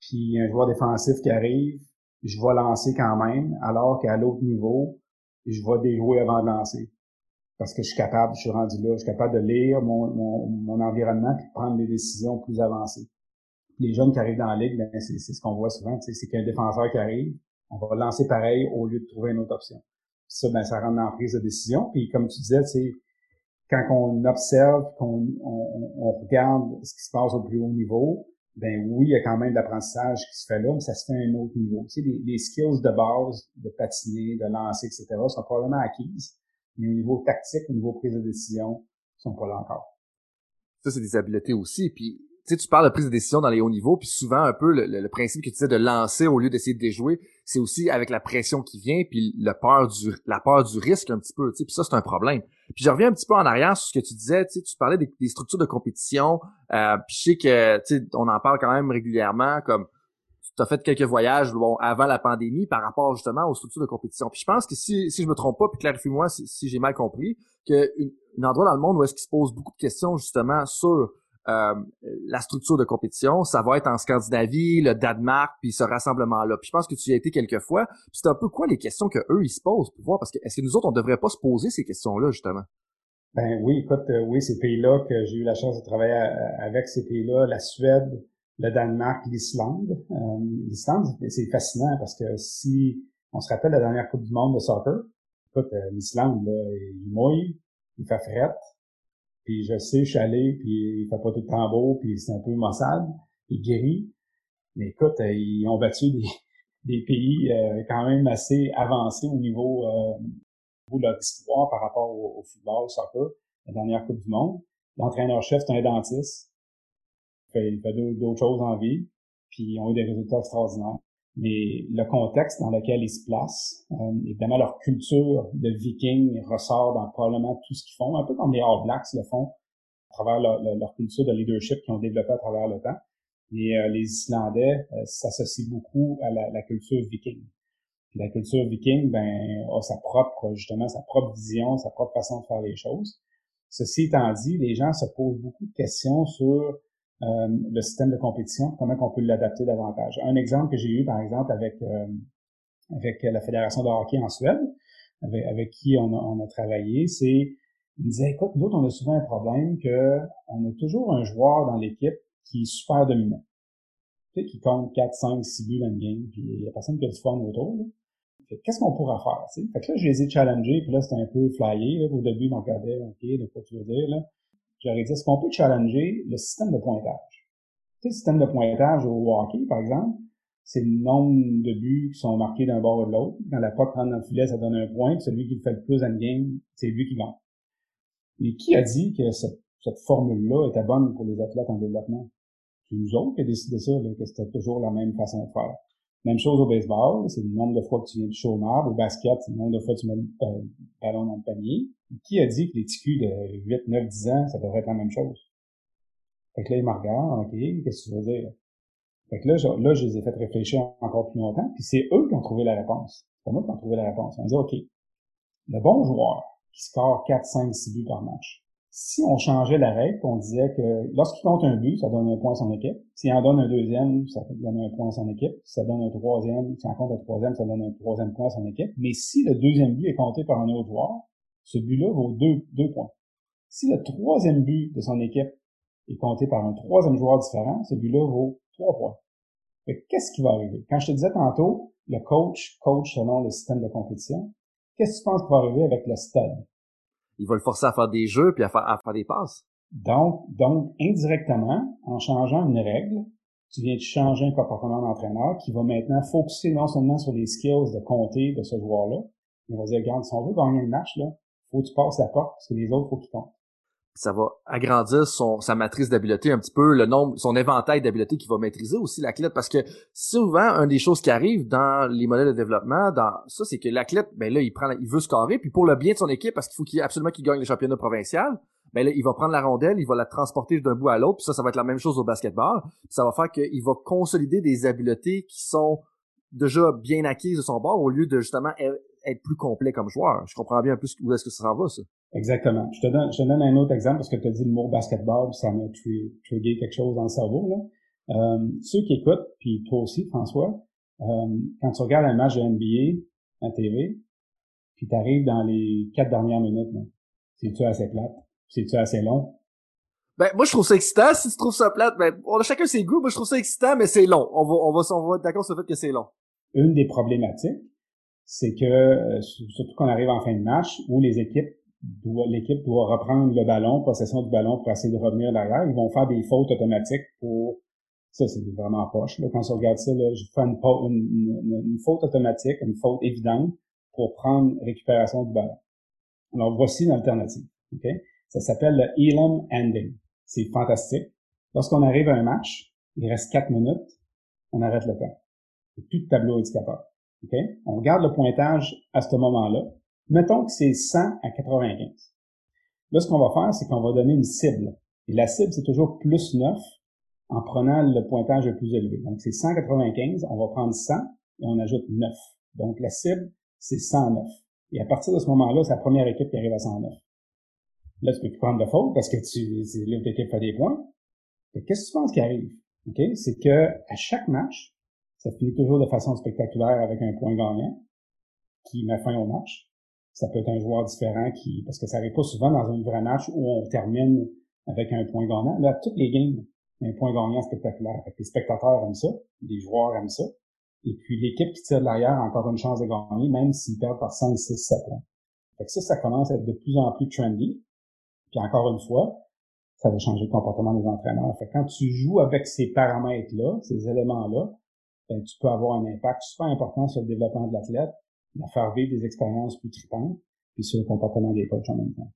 puis un joueur défensif qui arrive, je vais lancer quand même, alors qu'à l'autre niveau, je vais déjouer avant de lancer parce que je suis capable, je suis rendu là, je suis capable de lire mon, mon, mon environnement et de prendre des décisions plus avancées. Les jeunes qui arrivent dans la ligue, ben, c'est, ce qu'on voit souvent, c'est qu'un défenseur qui arrive, on va lancer pareil au lieu de trouver une autre option. ça, ben, ça rentre dans la prise de décision. Puis comme tu disais, c'est quand on observe, qu'on on, on, regarde ce qui se passe au plus haut niveau, ben oui, il y a quand même de l'apprentissage qui se fait là, mais ça se fait à un autre niveau. Tu sais, les, les skills de base, de patiner, de lancer, etc., sont probablement acquises mais au niveau tactique, au niveau prise de décision, sont pas là encore. Ça, c'est des habiletés aussi. Puis, tu sais, tu parles de prise de décision dans les hauts niveaux, puis souvent, un peu, le, principe que tu disais de lancer au lieu d'essayer de déjouer, c'est aussi avec la pression qui vient, puis le peur du, la peur du risque un petit peu, tu sais, puis ça, c'est un problème. Puis je reviens un petit peu en arrière sur ce que tu disais, tu sais, tu parlais des, structures de compétition, euh, puis je sais que, tu sais, on en parle quand même régulièrement, comme tu as fait quelques voyages bon, avant la pandémie par rapport justement aux structures de compétition. Puis je pense que si, si je me trompe pas, puis clarifie-moi si, j'ai mal compris, que un endroit dans le monde où est-ce qu'il se pose beaucoup de questions justement sur euh, la structure de compétition, ça va être en Scandinavie, le Danemark, puis ce rassemblement-là. Puis je pense que tu y as été quelques fois. Puis c'est un peu quoi les questions que eux ils se posent pour voir, parce que est-ce nous autres on devrait pas se poser ces questions-là justement? Ben oui, écoute, euh, oui, ces pays-là que j'ai eu la chance de travailler euh, avec ces pays-là, la Suède, le Danemark, l'Islande. L'Islande, c'est fascinant parce que si on se rappelle la dernière Coupe du Monde de soccer, écoute, l'Islande, là, il mouille, il fait fret, puis je sais, je suis allé, puis il fait pas tout le temps beau, puis c'est un peu maussade, il gris. Mais écoute, euh, ils ont battu *laughs* des, pays euh, quand même assez avancés au niveau, euh, de leur histoire par rapport au, football, au soccer, la dernière Coupe du Monde. L'entraîneur-chef, c'est un dentiste il fait d'autres choses en vie, puis ils ont eu des résultats extraordinaires. Mais le contexte dans lequel ils se placent, euh, évidemment leur culture de viking ressort dans probablement tout ce qu'ils font, un peu comme les All Blacks le font à travers leur, culture de leadership qu'ils ont développé à travers le temps. Et euh, les Islandais euh, s'associent beaucoup à la, culture viking. la culture viking, ben, a sa propre, justement, sa propre vision, sa propre façon de faire les choses. Ceci étant dit, les gens se posent beaucoup de questions sur euh, le système de compétition, comment on peut l'adapter davantage. Un exemple que j'ai eu, par exemple, avec euh, avec la Fédération de hockey en Suède, avec, qui on a, on a travaillé, c'est il me disait, écoute, nous autres, on a souvent un problème que on a toujours un joueur dans l'équipe qui est super dominant. Tu sais, qui compte 4, 5, 6 buts dans le game, puis il y a personne qui a du fun autour. Qu'est-ce qu'on pourra faire? Tu sais? Fait que là, je les ai challengés, puis là, c'était un peu flyé. Là, au début, ils m'ont regardé, OK, de quoi tu veux dire, là? J'aurais dit, est-ce qu'on peut challenger le système de pointage? Tu sais, le système de pointage au hockey, par exemple, c'est le nombre de buts qui sont marqués d'un bord ou de l'autre. Quand la POC rentre dans le filet, ça donne un point, puis celui qui le fait le plus en game, c'est lui qui gagne. Et qui a dit que cette, formule-là était bonne pour les athlètes en développement? C'est nous autres qui avons décidé ça, que c'était toujours la même façon de faire. Même chose au baseball, c'est le nombre de fois que tu viens de chômeur. Au basket, c'est le nombre de fois que tu mets le ballon dans le panier. Qui a dit que les TQ de 8, 9, 10 ans, ça devrait être la même chose? Fait que là, ils me regardent, OK, qu'est-ce que tu veux dire? Fait que là, je, là, je les ai fait réfléchir encore plus longtemps, puis c'est eux qui ont trouvé la réponse. C'est pas moi qui ont trouvé la réponse. On dit, OK, le bon joueur qui score 4, 5, 6 buts par match, si on changeait la règle, on disait que lorsqu'il compte un but, ça donne un point à son équipe. S'il en donne un deuxième, ça donne un point à son équipe. Si ça donne un troisième, s'il en compte un troisième, ça donne un troisième point à son équipe. Mais si le deuxième but est compté par un autre joueur, ce but-là vaut deux, deux points. Si le troisième but de son équipe est compté par un troisième joueur différent, ce but-là vaut trois points. Qu'est-ce qui va arriver? Quand je te disais tantôt, le coach coach selon le système de compétition, qu'est-ce que tu penses qui va arriver avec le stade? Il va le forcer à faire des jeux puis à faire, à faire des passes. Donc, donc, indirectement, en changeant une règle, tu viens de changer un comportement d'entraîneur qui va maintenant focuser non seulement sur les skills de compter de ce joueur-là, il va dire, regarde, si on veut gagner le match, là, faut que tu passes la porte parce que les autres, faut qu'ils comptent ça va agrandir son, sa matrice d'habileté un petit peu, le nombre, son éventail d'habileté qui va maîtriser aussi l'athlète. Parce que souvent, une des choses qui arrive dans les modèles de développement, dans ça, c'est que l'athlète, ben là, il prend, il veut scorer, puis pour le bien de son équipe, parce qu'il faut qu'il absolument qu'il gagne le championnat provincial, ben là, il va prendre la rondelle, il va la transporter d'un bout à l'autre, puis ça, ça va être la même chose au basketball. ça va faire qu'il va consolider des habiletés qui sont déjà bien acquises de son bord au lieu de justement être plus complet comme joueur. Je comprends bien peu où est-ce que ça s'en va, ça. Exactement. Je te donne, je te donne un autre exemple parce que tu as dit le mot basketball, ça m'a trigger quelque chose dans le cerveau. Là. Euh, ceux qui écoutent, puis toi aussi, François, euh, quand tu regardes un match de NBA à TV, puis tu arrives dans les quatre dernières minutes, c'est-tu assez plate? C'est-tu assez long? Ben, moi, je trouve ça excitant. Si tu trouves ça plate, ben, on a chacun ses goûts. Moi, je trouve ça excitant, mais c'est long. On va, on va, on va être d'accord sur le fait que c'est long. Une des problématiques, c'est que, euh, surtout qu'on arrive en fin de match, où les équipes l'équipe doit reprendre le ballon, possession du ballon pour essayer de revenir derrière. Ils vont faire des fautes automatiques pour ça, c'est vraiment poche. Là. Quand on regarde ça, là, je fais une, une, une, faute automatique, une faute évidente pour prendre récupération du ballon. Alors voici une alternative. Okay? Ça s'appelle le Elam Ending. C'est fantastique. Lorsqu'on arrive à un match, il reste quatre minutes, on arrête le temps. Il n'y a plus de tableau indicateur. Okay? On regarde le pointage à ce moment-là. Mettons que c'est 100 à 95. Là, ce qu'on va faire, c'est qu'on va donner une cible. Et la cible, c'est toujours plus 9 en prenant le pointage le plus élevé. Donc, c'est 195, on va prendre 100 et on ajoute 9. Donc, la cible, c'est 109. Et à partir de ce moment-là, c'est la première équipe qui arrive à 109. Là, tu peux plus prendre de faute parce que tu, l'autre équipe fait des points. Qu'est-ce que tu penses qui arrive? OK? C'est que à chaque match, ça finit toujours de façon spectaculaire avec un point gagnant qui met fin au match ça peut être un joueur différent qui, parce que ça arrive pas souvent dans un vrai match où on termine avec un point gagnant. Là, toutes les games, un point gagnant spectaculaire. les spectateurs aiment ça, les joueurs aiment ça. Et puis l'équipe qui tire de l'arrière a encore une chance de gagner, même s'ils perdent par 5, 6, 7 points. Fait que ça, ça commence à être de plus en plus trendy. Puis encore une fois, ça va changer le comportement des entraîneurs. Fait que quand tu joues avec ces paramètres-là, ces éléments-là, ben, tu peux avoir un impact super important sur le développement de l'athlète à faire vivre des expériences plus tripantes, puis sur le comportement des coachs en même temps.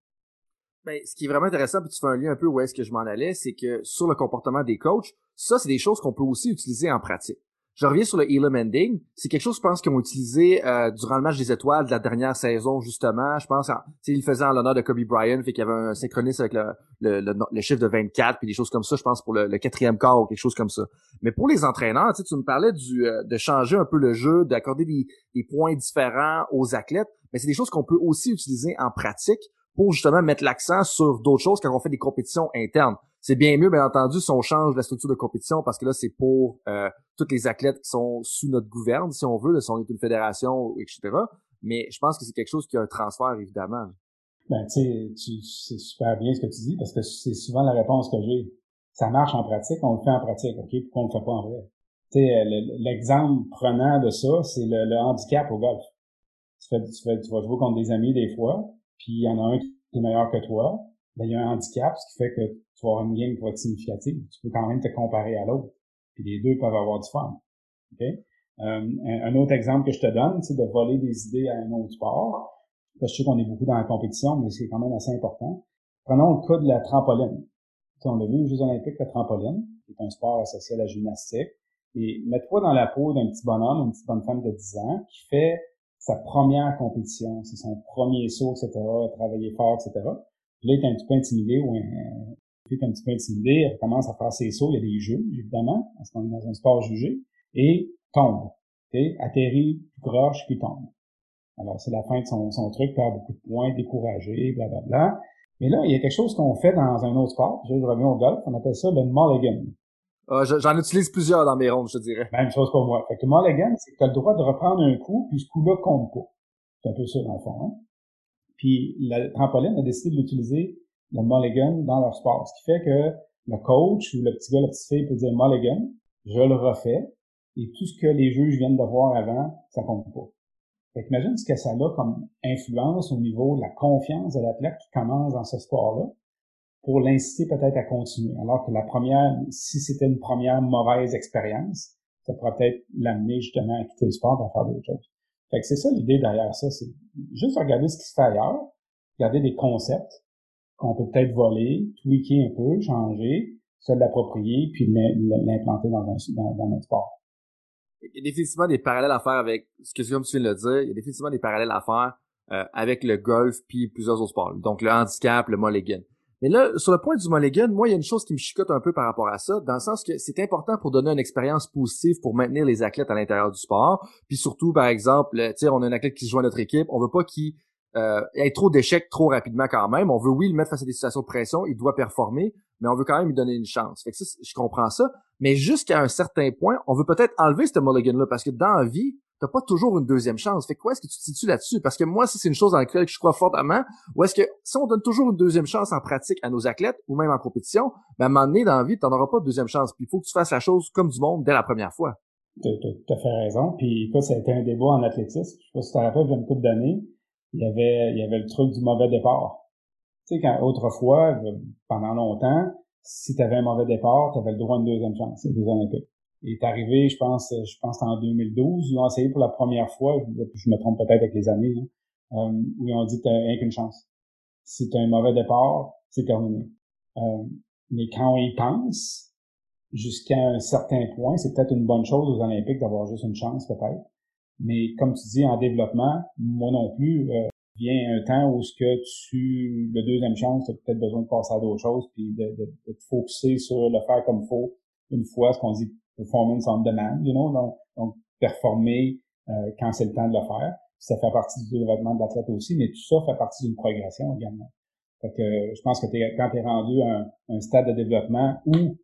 Ben, ce qui est vraiment intéressant, puis tu fais un lien un peu où est-ce que je m'en allais, c'est que sur le comportement des coachs, ça, c'est des choses qu'on peut aussi utiliser en pratique. Je reviens sur le Elam Ending. C'est quelque chose, je pense, qu'ils ont utilisé euh, durant le match des étoiles de la dernière saison, justement. Je pense, sais, il faisait en l'honneur de Kobe Bryant, fait qu'il y avait un synchronisme avec le, le, le, chiffre de 24, puis des choses comme ça, je pense, pour le, quatrième quart ou quelque chose comme ça. Mais pour les entraîneurs, tu me parlais du, euh, de changer un peu le jeu, d'accorder des, des points différents aux athlètes, mais c'est des choses qu'on peut aussi utiliser en pratique pour justement mettre l'accent sur d'autres choses quand on fait des compétitions internes. C'est bien mieux, bien entendu, si on change la structure de compétition, parce que là, c'est pour euh, tous les athlètes qui sont sous notre gouverne, si on veut, si on est une fédération, etc. Mais je pense que c'est quelque chose qui a un transfert, évidemment. Ben, tu sais, c'est super bien ce que tu dis, parce que c'est souvent la réponse que j'ai. Ça marche en pratique, on le fait en pratique, OK? Pourquoi on le fait pas en vrai? Tu sais, l'exemple prenant de ça, c'est le, handicap au golf. Tu, fais, tu, fais, tu vas jouer contre des amis des fois, puis il y en a un qui est meilleur que toi, ben, il y a un handicap, ce qui fait que tu vas avoir une game qui va être significative. Tu peux quand même te comparer à l'autre. Puis les deux peuvent avoir du fun. OK? Euh, un, autre exemple que je te donne, c'est de voler des idées à un autre sport. je sais qu'on est beaucoup dans la compétition, mais c'est quand même assez important. Prenons le cas de la trampoline. on a vu aux Jeux olympiques la trampoline, qui est un sport associé à la gymnastique. Et mets-toi dans la peau d'un petit bonhomme, une petite bonne femme de 10 ans, qui fait sa première compétition, c'est son premier saut, etc., travailler fort, etc. Puis là, il est un petit peu intimidé ou un, il est un petit peu intimidé, elle commence à faire ses sauts, il y a des jeux, évidemment, parce qu'on est dans un sport jugé, et tombe, okay? atterrit, croche, puis tombe. Alors, c'est la fin de son, son truc, perd beaucoup de points, découragé, blablabla. Bla, bla. Mais là, il y a quelque chose qu'on fait dans un autre sport, je reviens au golf, on appelle ça le mulligan. Ah, j'en utilise plusieurs dans mes rondes, je dirais. Même chose pour moi. Fait que mulligan, c'est que tu as le droit de reprendre un coup, puis ce coup-là compte pas. C'est un peu ça, dans le fond. Hein? Puis la trampoline a décidé de l'utiliser, le mulligan, dans leur sport. Ce qui fait que le coach ou le petit gars, la petite fille peut dire mulligan, je le refais, et tout ce que les juges viennent de voir avant, ça compte pas. Fait imagine ce que ça a comme influence au niveau de la confiance de l'athlète qui commence dans ce sport-là pour l'inciter peut-être à continuer. Alors que la première, si c'était une première mauvaise expérience, ça pourrait peut-être l'amener justement à quitter le sport pour faire d'autres choses. Fait que c'est ça l'idée derrière ça, c'est juste regarder ce qui se fait ailleurs, regarder des concepts qu'on peut peut-être voler, tweaker un peu, changer, se l'approprier, puis l'implanter dans, un, dans, notre sport. Il y a définitivement des parallèles à faire avec ce que tu viens de le dire, il y a définitivement des parallèles à faire euh, avec le golf puis plusieurs autres sports. Donc le handicap, le mulligan. Mais là, sur le point du mulligan, moi, il y a une chose qui me chicote un peu par rapport à ça, dans le sens que c'est important pour donner une expérience positive pour maintenir les athlètes à l'intérieur du sport. Puis surtout, par exemple, tu sais, on a un athlète qui joue à notre équipe, on veut pas qu'il euh, ait trop d'échecs trop rapidement quand même. On veut, oui, le mettre face à des situations de pression, il doit performer, mais on veut quand même lui donner une chance. Fait que ça, je comprends ça. Mais jusqu'à un certain point, on veut peut-être enlever ce mulligan-là, parce que dans la vie, t'as pas toujours une deuxième chance. Fait quoi est-ce que tu te situes là-dessus? Parce que moi, ça, c'est une chose dans laquelle je crois fortement. Ou est-ce que si on donne toujours une deuxième chance en pratique à nos athlètes ou même en compétition, ben, à un moment donné, dans la vie, t'en auras pas de deuxième chance. Puis il faut que tu fasses la chose comme du monde dès la première fois. Tu as fait raison. Puis écoute, ça a été un débat en athlétisme. Je sais pas si tu te rappelles, il y a une couple d'années, il y avait, il y avait le truc du mauvais départ. Tu sais, quand autrefois, pendant longtemps, si tu avais un mauvais départ, tu avais le droit à une deuxième chance, les Jeux olympiques est arrivé, je pense, je pense en 2012. Ils ont essayé pour la première fois, je, me trompe peut-être avec les années, hein, euh, où ils ont dit t'as rien qu'une chance. Si t'as un mauvais départ, c'est terminé. Euh, mais quand on y pense, jusqu'à un certain point, c'est peut-être une bonne chose aux Olympiques d'avoir juste une chance, peut-être. Mais comme tu dis, en développement, moi non plus, euh, vient un temps où ce que tu, le deuxième chance, tu as peut-être besoin de passer à d'autres choses, puis de, te focuser sur le faire comme faut une fois, ce qu'on dit performance on demand, you know, donc, donc performer euh, quand c'est le temps de le faire. Ça fait partie du développement de l'athlète aussi, mais tout ça fait partie d'une progression également. Fait que je pense que quand tu es rendu à un, stade de développement où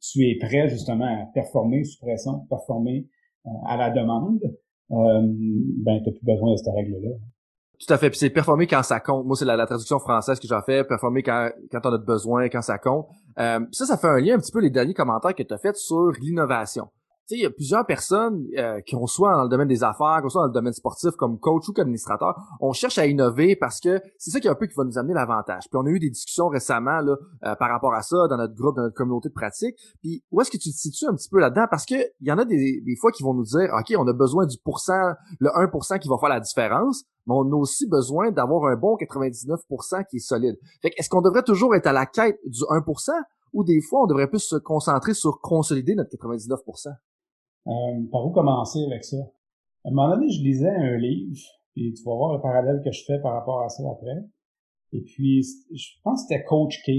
tu es prêt justement à performer sous pression, performer euh, à la demande, euh, ben tu plus besoin de cette règle-là. Tout à fait. Puis c'est performer quand ça compte. Moi, c'est la, traduction française que j'ai fait. Performer quand, quand on a besoin, quand ça compte. Euh, ça, ça fait un lien un petit peu les derniers commentaires que tu as fait sur l'innovation sais, il y a plusieurs personnes euh, qui ont soit dans le domaine des affaires, soit dans le domaine sportif comme coach ou comme administrateur, on cherche à innover parce que c'est ça qui est un peu qui va nous amener l'avantage. Puis on a eu des discussions récemment là euh, par rapport à ça dans notre groupe, dans notre communauté de pratique. Puis où est-ce que tu te situes un petit peu là-dedans? Parce que il y en a des, des fois qui vont nous dire OK, on a besoin du pourcent, le 1% qui va faire la différence, mais on a aussi besoin d'avoir un bon 99% qui est solide. Fait est-ce qu'on devrait toujours être à la quête du 1% ou des fois on devrait plus se concentrer sur consolider notre 99%? Euh, par où commencer avec ça? À un moment donné, je lisais un livre, et tu vas voir le parallèle que je fais par rapport à ça après. Et puis, je pense que c'était Coach K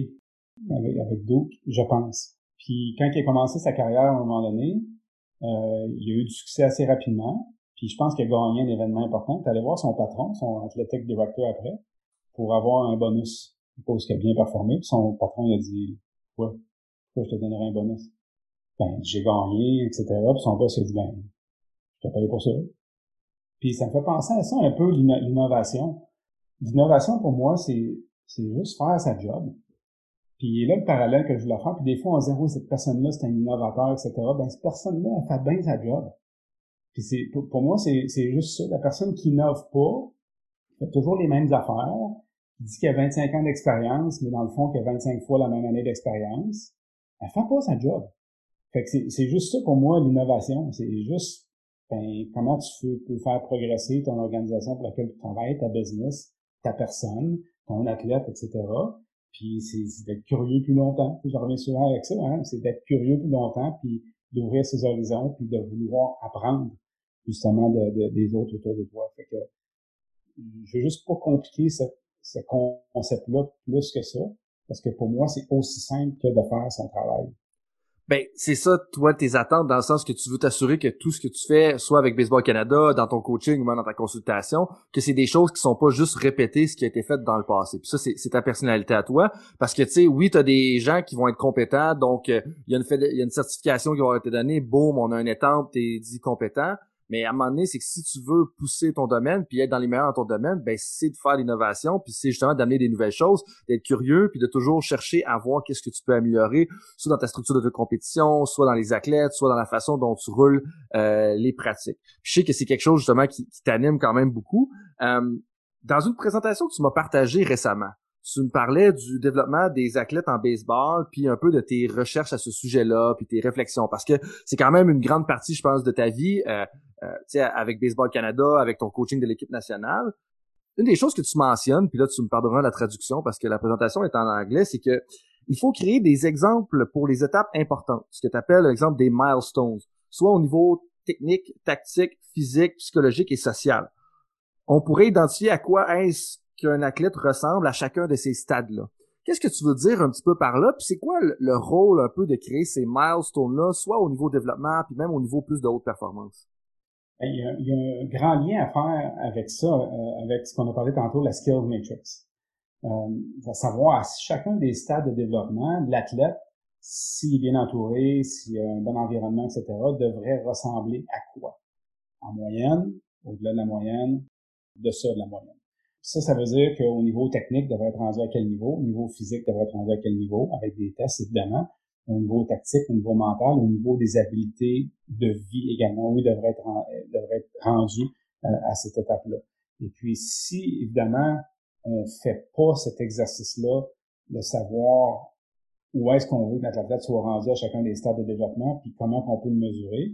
avec, avec Duke, je pense. Puis quand il a commencé sa carrière à un moment donné, euh, il a eu du succès assez rapidement. Puis je pense qu'il a gagné un événement important. Tu allé voir son patron, son athletic director après, pour avoir un bonus. Il pense qu'il a bien performé. Puis son patron il a dit Ouais, pourquoi je te donnerais un bonus? Ben, j'ai gagné, etc. Puis son boss, il dit, ben, je t'ai payé pour ça. Puis ça me fait penser à ça un peu, l'innovation. L'innovation, pour moi, c'est, c'est juste faire sa job. Puis là, le parallèle que je voulais faire, puis des fois, on se dit, oui, cette personne-là, c'est un innovateur, etc. Ben, cette personne-là, elle fait bien sa job. Puis c'est, pour, moi, c'est, c'est juste ça. La personne qui n'innove pas, fait toujours les mêmes affaires, qui dit qu'il a 25 ans d'expérience, mais dans le fond, qu'il a 25 fois la même année d'expérience, elle fait pas sa job Fait que c'est juste ça pour moi, l'innovation. C'est juste ben, comment tu peux, faire progresser ton organisation pour laquelle tu travailles, ta business, ta personne, ton athlète, etc. Puis c'est d'être curieux plus longtemps. je reviens souvent avec ça, hein? c'est d'être curieux plus longtemps, puis d'ouvrir ses horizons, puis de vouloir apprendre justement de, des autres autour de toi. Fait que je veux juste pas compliquer ce, ce concept-là plus que ça, parce que pour moi, c'est aussi simple que de faire son travail. Ben, c'est ça, toi, tes attentes, dans le sens que tu veux t'assurer que tout ce que tu fais, soit avec Baseball Canada, dans ton coaching ou même dans ta consultation, que c'est des choses qui sont pas juste répétées ce qui a été fait dans le passé. Puis ça, c'est ta personnalité à toi. Parce que, tu sais, oui, tu as des gens qui vont être compétents, donc euh, il y, a une certification qui va avoir été donnée, boum, on a une étape, t'es dit compétent. Mais à un moment donné, c'est que si tu veux pousser ton domaine puis être dans les meilleurs dans ton domaine, ben c'est de faire l'innovation, puis c'est justement d'amener des nouvelles choses, d'être curieux, puis de toujours chercher à voir qu'est-ce que tu peux améliorer, soit dans ta structure de compétition, soit dans les athlètes, soit dans la façon dont tu roules euh, les pratiques. je sais que c'est quelque chose justement qui, t'anime quand même beaucoup. Euh, dans une présentation que tu m'as partagée récemment, tu me parlais du développement des athlètes en baseball, puis un peu de tes recherches à ce sujet-là, puis tes réflexions, parce que c'est quand même une grande partie, je pense, de ta vie, euh, euh, avec Baseball Canada, avec ton coaching de l'équipe nationale. Une des choses que tu mentionnes, puis là tu me pardonneras la traduction parce que la présentation est en anglais, c'est que il faut créer des exemples pour les étapes importantes, ce que tu appelles l'exemple des milestones, soit au niveau technique, tactique, physique, psychologique et social. On pourrait identifier à quoi est-ce qu'un athlète ressemble à chacun de ces stades-là. Qu'est-ce que tu veux dire un petit peu par là? Puis c'est quoi le, rôle un peu de créer ces milestones-là, soit au niveau développement, puis même au niveau plus de haute performance? Il y, a, il y a un grand lien à faire avec ça, euh, avec ce qu'on a parlé tantôt, la Skills Matrix. Euh, savoir à chacun des stades de développement, l'athlète, s'il est bien entouré, s'il a un bon environnement, etc., devrait ressembler à quoi? En moyenne, au-delà de la moyenne, de ça de la moyenne. Ça, ça veut dire qu'au niveau technique, devrait être rendu à quel niveau, au niveau physique, devrait être rendu à quel niveau, avec des tests évidemment, au niveau tactique, au niveau mental, au niveau des habiletés de vie également, oui, devrait être, devrait être rendu euh, à cette étape-là. Et puis, si évidemment on fait pas cet exercice-là de savoir où est-ce qu'on veut que notre athlète soit rendu à chacun des stades de développement, puis comment on peut le mesurer,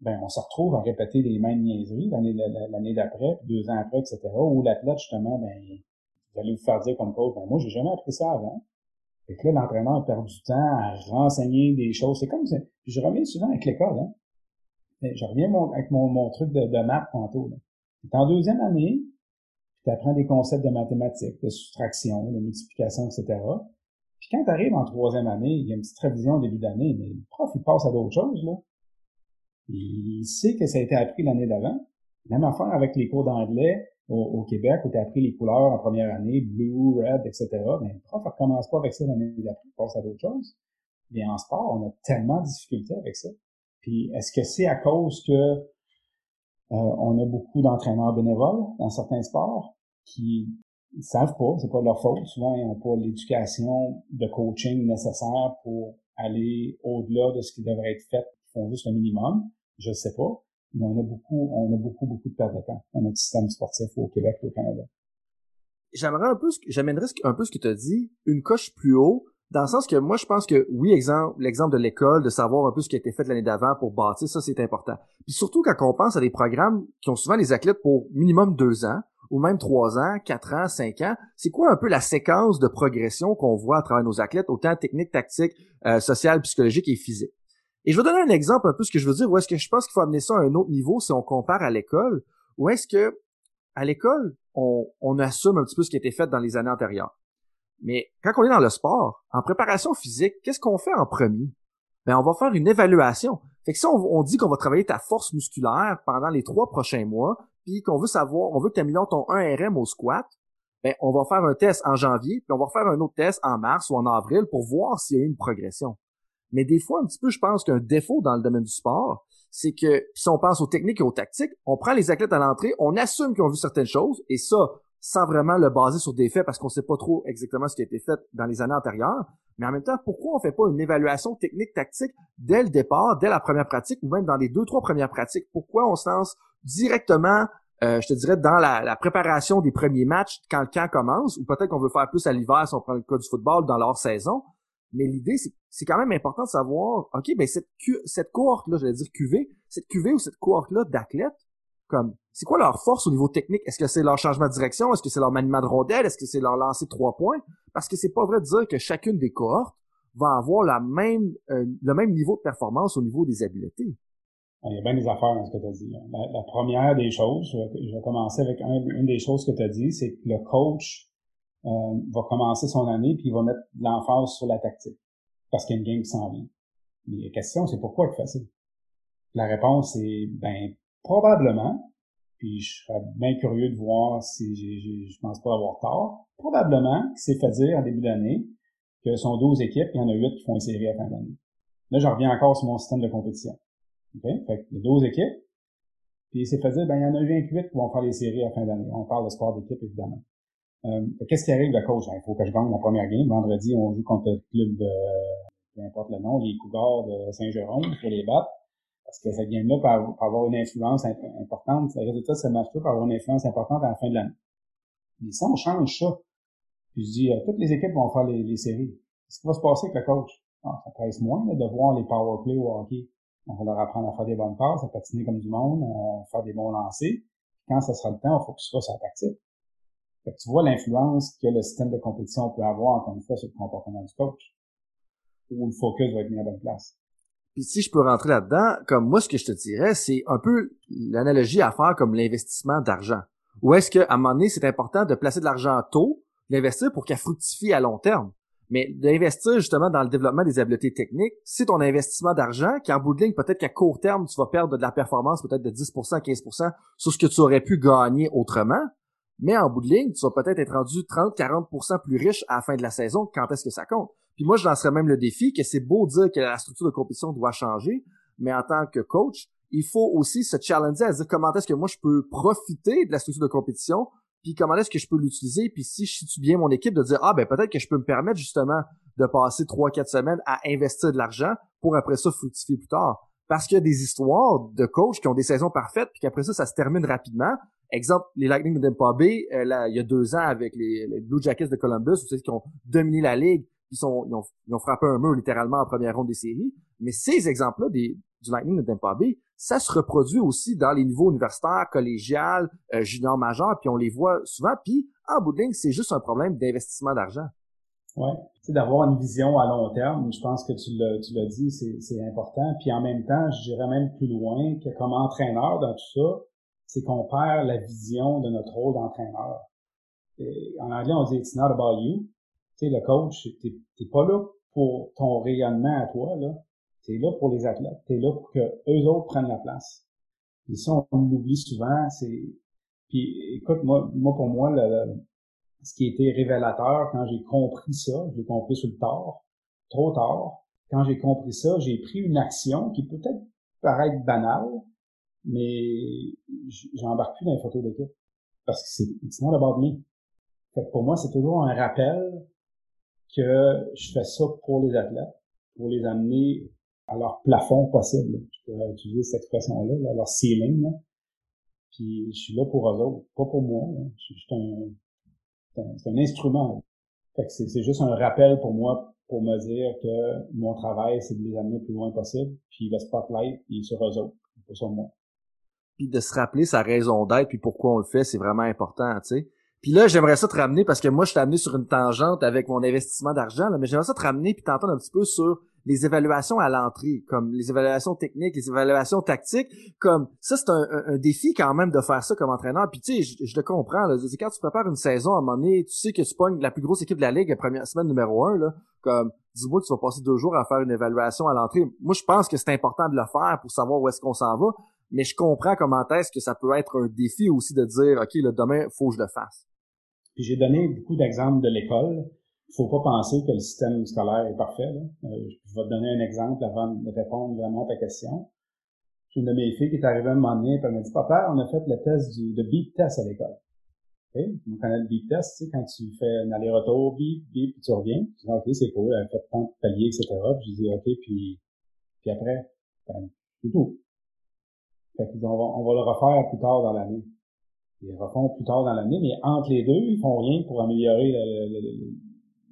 ben on se retrouve à répéter les mêmes niaiseries l'année d'après, deux ans après, etc. Où l'athlète justement, ben vous allez vous faire dire comme coach, ben moi j'ai jamais appris ça avant. Fait que là l'entraîneur perd du temps à renseigner des choses. C'est comme ça. Puis je reviens souvent avec l'école. Hein. Je reviens avec mon, mon truc de, de maths tantôt. Là. en deuxième année, tu apprends des concepts de mathématiques, de soustraction, de multiplication, etc. Puis quand tu arrives en troisième année, il y a une petite révision au début d'année, mais le prof, il passe à d'autres choses, là. Il sait que ça a été appris l'année d'avant. Même affaire avec les cours d'anglais au, Québec, où tu as appris les couleurs en première année, blue, red, etc. Mais le prof ne recommence pas avec ça l'année d'après, il passe à d'autres choses. Mais en sport, on a tellement de difficultés avec ça. Puis est-ce que c'est à cause que euh, on a beaucoup d'entraîneurs bénévoles dans certains sports qui ne savent pas, c'est pas leur faute. Souvent, ils n'ont pas l'éducation de coaching nécessaire pour aller au-delà de ce qui devrait être fait. Ils font juste le minimum je sais pas. Mais on a beaucoup, on a beaucoup, beaucoup de perte de temps dans notre système sportif au Québec et au Canada. J'aimerais un peu, j'amènerais un peu ce que tu as dit, une coche plus haut, dans le sens que moi, je pense que oui, exemple, l'exemple de l'école, de savoir un peu ce qui a été fait l'année d'avant pour bâtir, ça, c'est important. Puis surtout quand on pense à des programmes qui ont souvent des athlètes pour minimum deux ans, ou même trois ans, quatre ans, cinq ans, c'est quoi un peu la séquence de progression qu'on voit à travers nos athlètes, autant technique, tactique, euh, sociale, psychologique et physique? Et je vais donner un exemple un peu ce que je veux dire, où est-ce que je pense qu'il faut amener ça à un autre niveau si on compare à l'école, où est-ce que à l'école, on, on assume un petit peu ce qui a été fait dans les années antérieures. Mais quand on est dans le sport, en préparation physique, qu'est-ce qu'on fait en premier? Ben, on va faire une évaluation. Fait que si on, dit qu'on va travailler ta force musculaire pendant les trois prochains mois, puis qu'on veut savoir, on veut que tu améliores ton 1RM au squat, ben, on va faire un test en janvier, puis on va faire un autre test en mars ou en avril pour voir s'il y a eu une progression. Mais des fois, un petit peu, je pense qu'un défaut dans le domaine du sport, c'est que si on pense aux techniques et aux tactiques, on prend les athlètes à l'entrée, on assume qu'ils ont vu certaines choses, et ça, sans vraiment le baser sur des faits parce qu'on sait pas trop exactement ce qui a été fait dans les années antérieures. Mais en même temps, pourquoi on fait pas une évaluation technique tactique dès le départ, dès la première pratique ou même dans les deux trois premières pratiques? Pourquoi on se lance directement, euh, je te dirais, dans la, la, préparation des premiers matchs quand le camp commence? Ou peut-être qu'on veut faire plus à l'hiver si on prend le cas du football dans leur saison Mais l'idée, c'est, quand même important de savoir, OK, ben cette, cette cohorte-là, j'allais dire QV, cette QV ou cette cohorte-là d'athlètes, comme, c'est quoi leur force au niveau technique? Est-ce que c'est leur changement de direction? Est-ce que c'est leur maniement de rondelle? Est-ce que c'est leur lancer trois points? Parce que c'est pas vrai de dire que chacune des cohortes va avoir la même, euh, le même niveau de performance au niveau des habiletés. Il y a bien des affaires dans ce que tu as dit. La, première des choses, je vais, commencer avec une des choses que tu as dit, c'est que le coach euh, va commencer son année puis il va mettre de l'emphase sur la tactique parce qu'il y a une game qui s'en vient. Mais la question, c'est pourquoi fait ça? La réponse est, ben, probablement, puis je serais bien curieux de voir si je pense pas avoir tort, probablement qu'il s'est fait dire en début d'année que sont 12 équipes, il y en a 8 qui font une série à fin d'année. Là, je reviens encore sur mon système de compétition. Okay? Fait il y a 12 équipes, puis il s'est fait dire, ben, il y en a 28 qui vont faire les séries à fin d'année. On parle de sport d'équipe, évidemment. Euh, qu'est-ce qui arrive, le coach? Ben, il faut que je gagne la première game. Vendredi, on joue contre le club de, peu importe le nom, les Cougars de Saint-Jérôme, faut les battre. Parce que cette game-là peut avoir une influence importante. Le résultat de ce match-là peut avoir une influence importante à la fin de l'année. Mais si on change ça, puis je dis, euh, toutes les équipes vont faire les, les séries. Qu'est-ce qui va se passer avec le coach? Ah, ça presse moins de voir les power play au hockey. On va leur apprendre à faire des bonnes passes, à patiner comme du monde, à faire des bons lancers. Quand ça sera le temps, que ce soit sa tactique. Fait que tu vois l'influence que le système de compétition peut avoir, encore une fois, sur le comportement du coach. Où le focus va être mis à bonne place. Puis si je peux rentrer là-dedans, comme moi, ce que je te dirais, c'est un peu l'analogie à faire comme l'investissement d'argent. Ou est-ce qu'à un moment donné, c'est important de placer de l'argent tôt d'investir pour qu'elle fructifie à long terme. Mais d'investir justement dans le développement des habiletés techniques, c'est ton investissement d'argent qui, en bout de ligne, peut-être qu'à court terme, tu vas perdre de la performance, peut-être de 10%, 15% sur ce que tu aurais pu gagner autrement. Mais en bout de ligne, tu vas peut-être être rendu 30, 40% plus riche à la fin de la saison quand est-ce que ça compte? Puis moi, je lancerais même le défi que c'est beau dire que la structure de compétition doit changer, mais en tant que coach, il faut aussi se challenger à dire comment est-ce que moi je peux profiter de la structure de compétition puis comment est-ce que je peux l'utiliser, puis si je situe bien mon équipe, de dire, ah ben peut-être que je peux me permettre justement de passer trois, quatre semaines à investir de l'argent pour après ça fructifier plus tard. Parce qu'il y a des histoires de coachs qui ont des saisons parfaites, puis qu'après ça, ça se termine rapidement. Exemple, les Lightning de Tampa Bay, euh, il y a deux ans avec les, Blue Jackets de Columbus, vous savez, qui ont dominé la ligue, ils, sont, ils, ont, frappé un mur littéralement en première ronde des séries. Mais ces exemples-là du Lightning de Tampa Bay, ça se reproduit aussi dans les niveaux universitaires, collégial, euh, junior majeur, puis on les voit souvent. Puis en bout de ligne, c'est juste un problème d'investissement d'argent. Ouais, c'est d'avoir une vision à long terme. Je pense que tu l'as, tu l'as dit, c'est, c'est important. Puis en même temps, je dirais même plus loin que comme entraîneur dans tout ça, c'est qu'on perd la vision de notre rôle d'entraîneur. en anglais, on dit it's not about you. Tu sais, le coach, t'es, pas là pour ton rayonnement à toi, là. T'es là pour les athlètes. T'es là pour que eux autres prennent la place. Et ça, on l'oublie souvent. C'est puis écoute, moi, moi pour moi, le, ce qui été révélateur quand j'ai compris ça, j'ai compris sur le tard, trop tard. Quand j'ai compris ça, j'ai pris une action qui peut être paraître banale, mais j'embarque plus dans les photos d'équipe parce que c'est it's not about me. Fait pour moi, c'est toujours un rappel que je fais ça pour les athlètes, pour les amener à leur plafond possible. Je pourrais utiliser cette expression-là, leur ceiling. Là. Puis je suis là pour eux autres, pas pour moi. Je suis un, un, instrument. Fait que c'est, juste un rappel pour moi pour me dire que mon travail, c'est de les amener le plus loin possible. Puis le spotlight, il est sur eux autres, pas sur moi. Puis de se rappeler sa raison d'être, puis pourquoi on le fait, c'est vraiment important, tu sais. Puis là, j'aimerais ça te ramener, parce que moi, je t'ai amené sur une tangente avec mon investissement d'argent, mais j'aimerais ça te ramener puis t'entendre un petit peu sur les évaluations à l'entrée, comme les évaluations techniques, les évaluations tactiques, comme ça c'est un, défi quand même de faire ça comme entraîneur. Puis tu sais, je, je, le comprends. Là, quand tu prépares une saison à un moment donné, tu sais que tu pognes la plus grosse équipe de la ligue la première semaine numéro un, là, comme dis-moi que tu vas passer deux jours à faire une évaluation à l'entrée. Moi, je pense que c'est important de le faire pour savoir où est-ce qu'on s'en va. Mais je comprends comment est-ce que ça peut être un défi aussi de dire, OK, le demain, faut que je le fasse. Puis j'ai donné beaucoup d'exemples de l'école faut pas penser que le système scolaire est parfait. Là. Euh, je vais te donner un exemple avant de répondre vraiment à ta question. J'ai une de mes filles qui est arrivée à un moment donné, et elle m'a dit, papa, on a fait le test du, de beep test à l'école. Okay? On connaît le beep test, tu sais, quand tu fais un aller-retour, beep, beep, puis tu reviens. Je dis, OK, c'est cool, elle a fait tant de paliers, etc. Puis je dis, OK, puis, puis après, ben, c'est tout. Fait qu'ils on va, on va le refaire plus tard dans l'année. Ils le refont plus tard dans l'année, mais entre les deux, ils font rien pour améliorer le, le, le,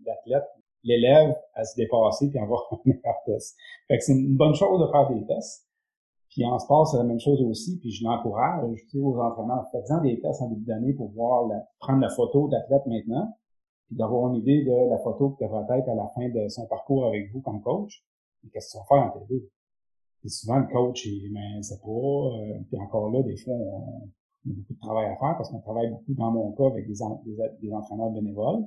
d'athlètes. l'élève à se dépasser puis avoir *laughs* un meilleur test. Fait que c'est une bonne chose de faire des tests. Puis en sport, c'est la même chose aussi, puis je l'encourage, je dis aux entraîneurs, faites-en des tests en début d'année pour voir prendre la photo d'athlète maintenant, puis d'avoir une idée de la photo que devrait être à la fin de son parcours avec vous comme coach. Et qu'est-ce que tu vas faire entre les deux? Et souvent, le coach, il, ben, sait pas, euh, puis encore là, des fois, on, a beaucoup de travail à faire parce qu'on travaille beaucoup, dans mon cas, avec des entraîneurs bénévoles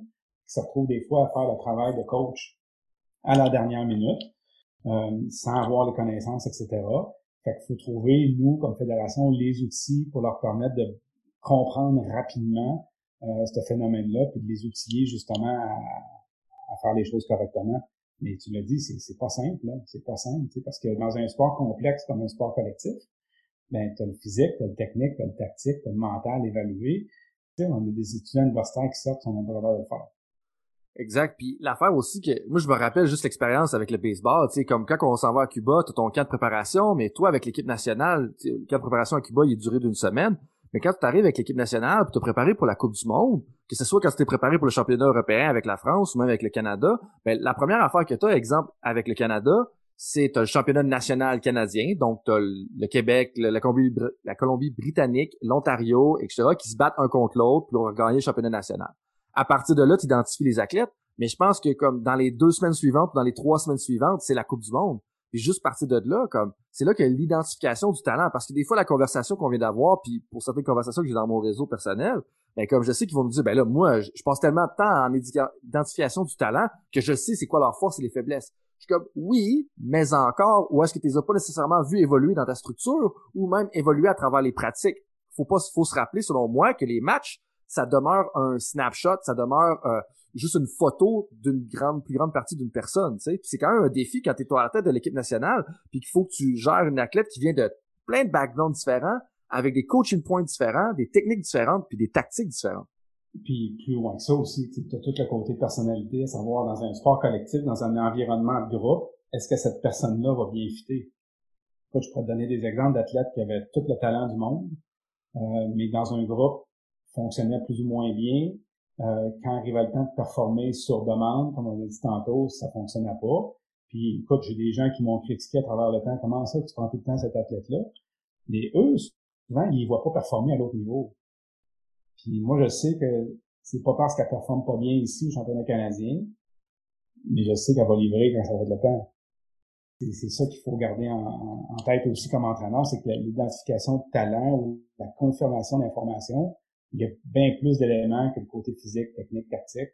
qui se retrouvent des fois à faire le travail de coach à la dernière minute, euh, sans avoir les connaissances, etc. Fait qu'il faut trouver, nous, comme fédération, les outils pour leur permettre de comprendre rapidement euh, ce phénomène-là, puis de les outiller justement à, faire les choses correctement. Mais tu l'as dit, c'est pas simple, là. C'est pas simple, parce que dans un sport complexe comme un sport collectif, ben, t'as le physique, t'as le technique, t'as le tactique, t'as le mental évalué. Tu sais, on a des étudiants universitaires qui sortent, on a pas de le faire. Exact. Puis l'affaire aussi que moi je me rappelle juste l'expérience avec le baseball, tu sais comme quand on s'en va à Cuba, tu ton camp de préparation, mais toi avec l'équipe nationale, le camp de préparation à Cuba, il est duré d'une semaine. Mais quand tu arrives avec l'équipe nationale, tu te préparé pour la Coupe du Monde, que ce soit quand tu t'es préparé pour le championnat européen avec la France ou même avec le Canada, ben, la première affaire que tu as, exemple, avec le Canada, c'est le championnat national canadien, donc tu le, Québec, la, Colombie, la Colombie britannique, l'Ontario, etc., qui se battent un contre l'autre pour gagner le championnat national à partir de là, tu identifies les athlètes. Mais je pense que comme dans les deux semaines suivantes, dans les trois semaines suivantes, c'est la Coupe du Monde. Et juste partir de là, comme c'est là que l'identification du talent. Parce que des fois, la conversation qu'on vient d'avoir, puis pour certaines conversations que j'ai dans mon réseau personnel, ben comme je sais qu'ils vont nous dire, ben là, moi, je, passe tellement de temps en identification du talent que je sais c'est quoi leurs forces et les faiblesses. Je suis comme, oui, mais encore, ou est-ce que tu les as pas nécessairement vu évoluer dans ta structure ou même évoluer à travers les pratiques? Faut pas, faut se rappeler, selon moi, que les matchs, ça demeure un snapshot, ça demeure euh, juste une photo d'une grande, plus grande partie d'une personne. Tu sais. c'est quand même un défi quand tu es à la tête de l'équipe nationale, puis qu'il faut que tu gères une athlète qui vient de plein de backgrounds différents, avec des coaching points différents, des techniques différentes, puis des tactiques différentes. Puis plus loin que ça aussi, tu as tout le côté personnalité, à savoir dans un sport collectif, dans un environnement de groupe, est-ce que cette personne-là va bien fitter? je pourrais te donner des exemples d'athlètes qui avaient tout le talent du monde, euh, mais dans un groupe, fonctionnait plus ou moins bien. Euh, quand arrivait le temps de performer sur demande, comme on a dit tantôt, ça fonctionnait pas. Puis, écoute, j'ai des gens qui m'ont critiqué à travers le temps, comment ça que tu prends tout le temps cet athlète-là? Mais eux, souvent, ils ne voient pas performer à l'autre niveau. Puis moi, je sais que c'est pas parce qu'elle performe pas bien ici au championnat canadien, mais je sais qu'elle va livrer quand ça va être le temps. C'est ça qu'il faut garder en, tête aussi comme entraîneur, c'est que l'identification de talent ou la confirmation d'informations, il y a bien plus d'éléments que le côté physique, technique, tactique.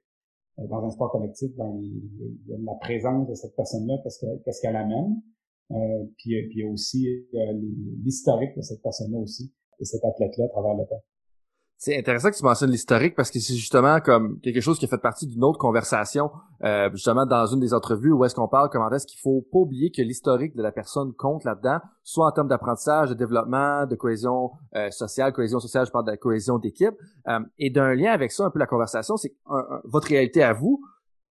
Euh, dans un sport collectif, ben, il y a la présence de cette personne-là, qu'est-ce qu'elle amène. Euh, puis, puis y a aussi euh, l'historique de cette personne-là aussi, de cet athlète-là à travers le temps. C'est intéressant que tu mentionnes l'historique parce que c'est justement comme quelque chose qui a fait partie d'une autre conversation, euh, justement dans une des entrevues où est-ce qu'on parle comment est-ce qu'il faut pas oublier que l'historique de la personne compte là-dedans, soit en termes d'apprentissage, de développement, de cohésion euh, sociale, cohésion sociale, je parle de la cohésion d'équipe, euh, et d'un lien avec ça un peu la conversation, c'est votre réalité à vous,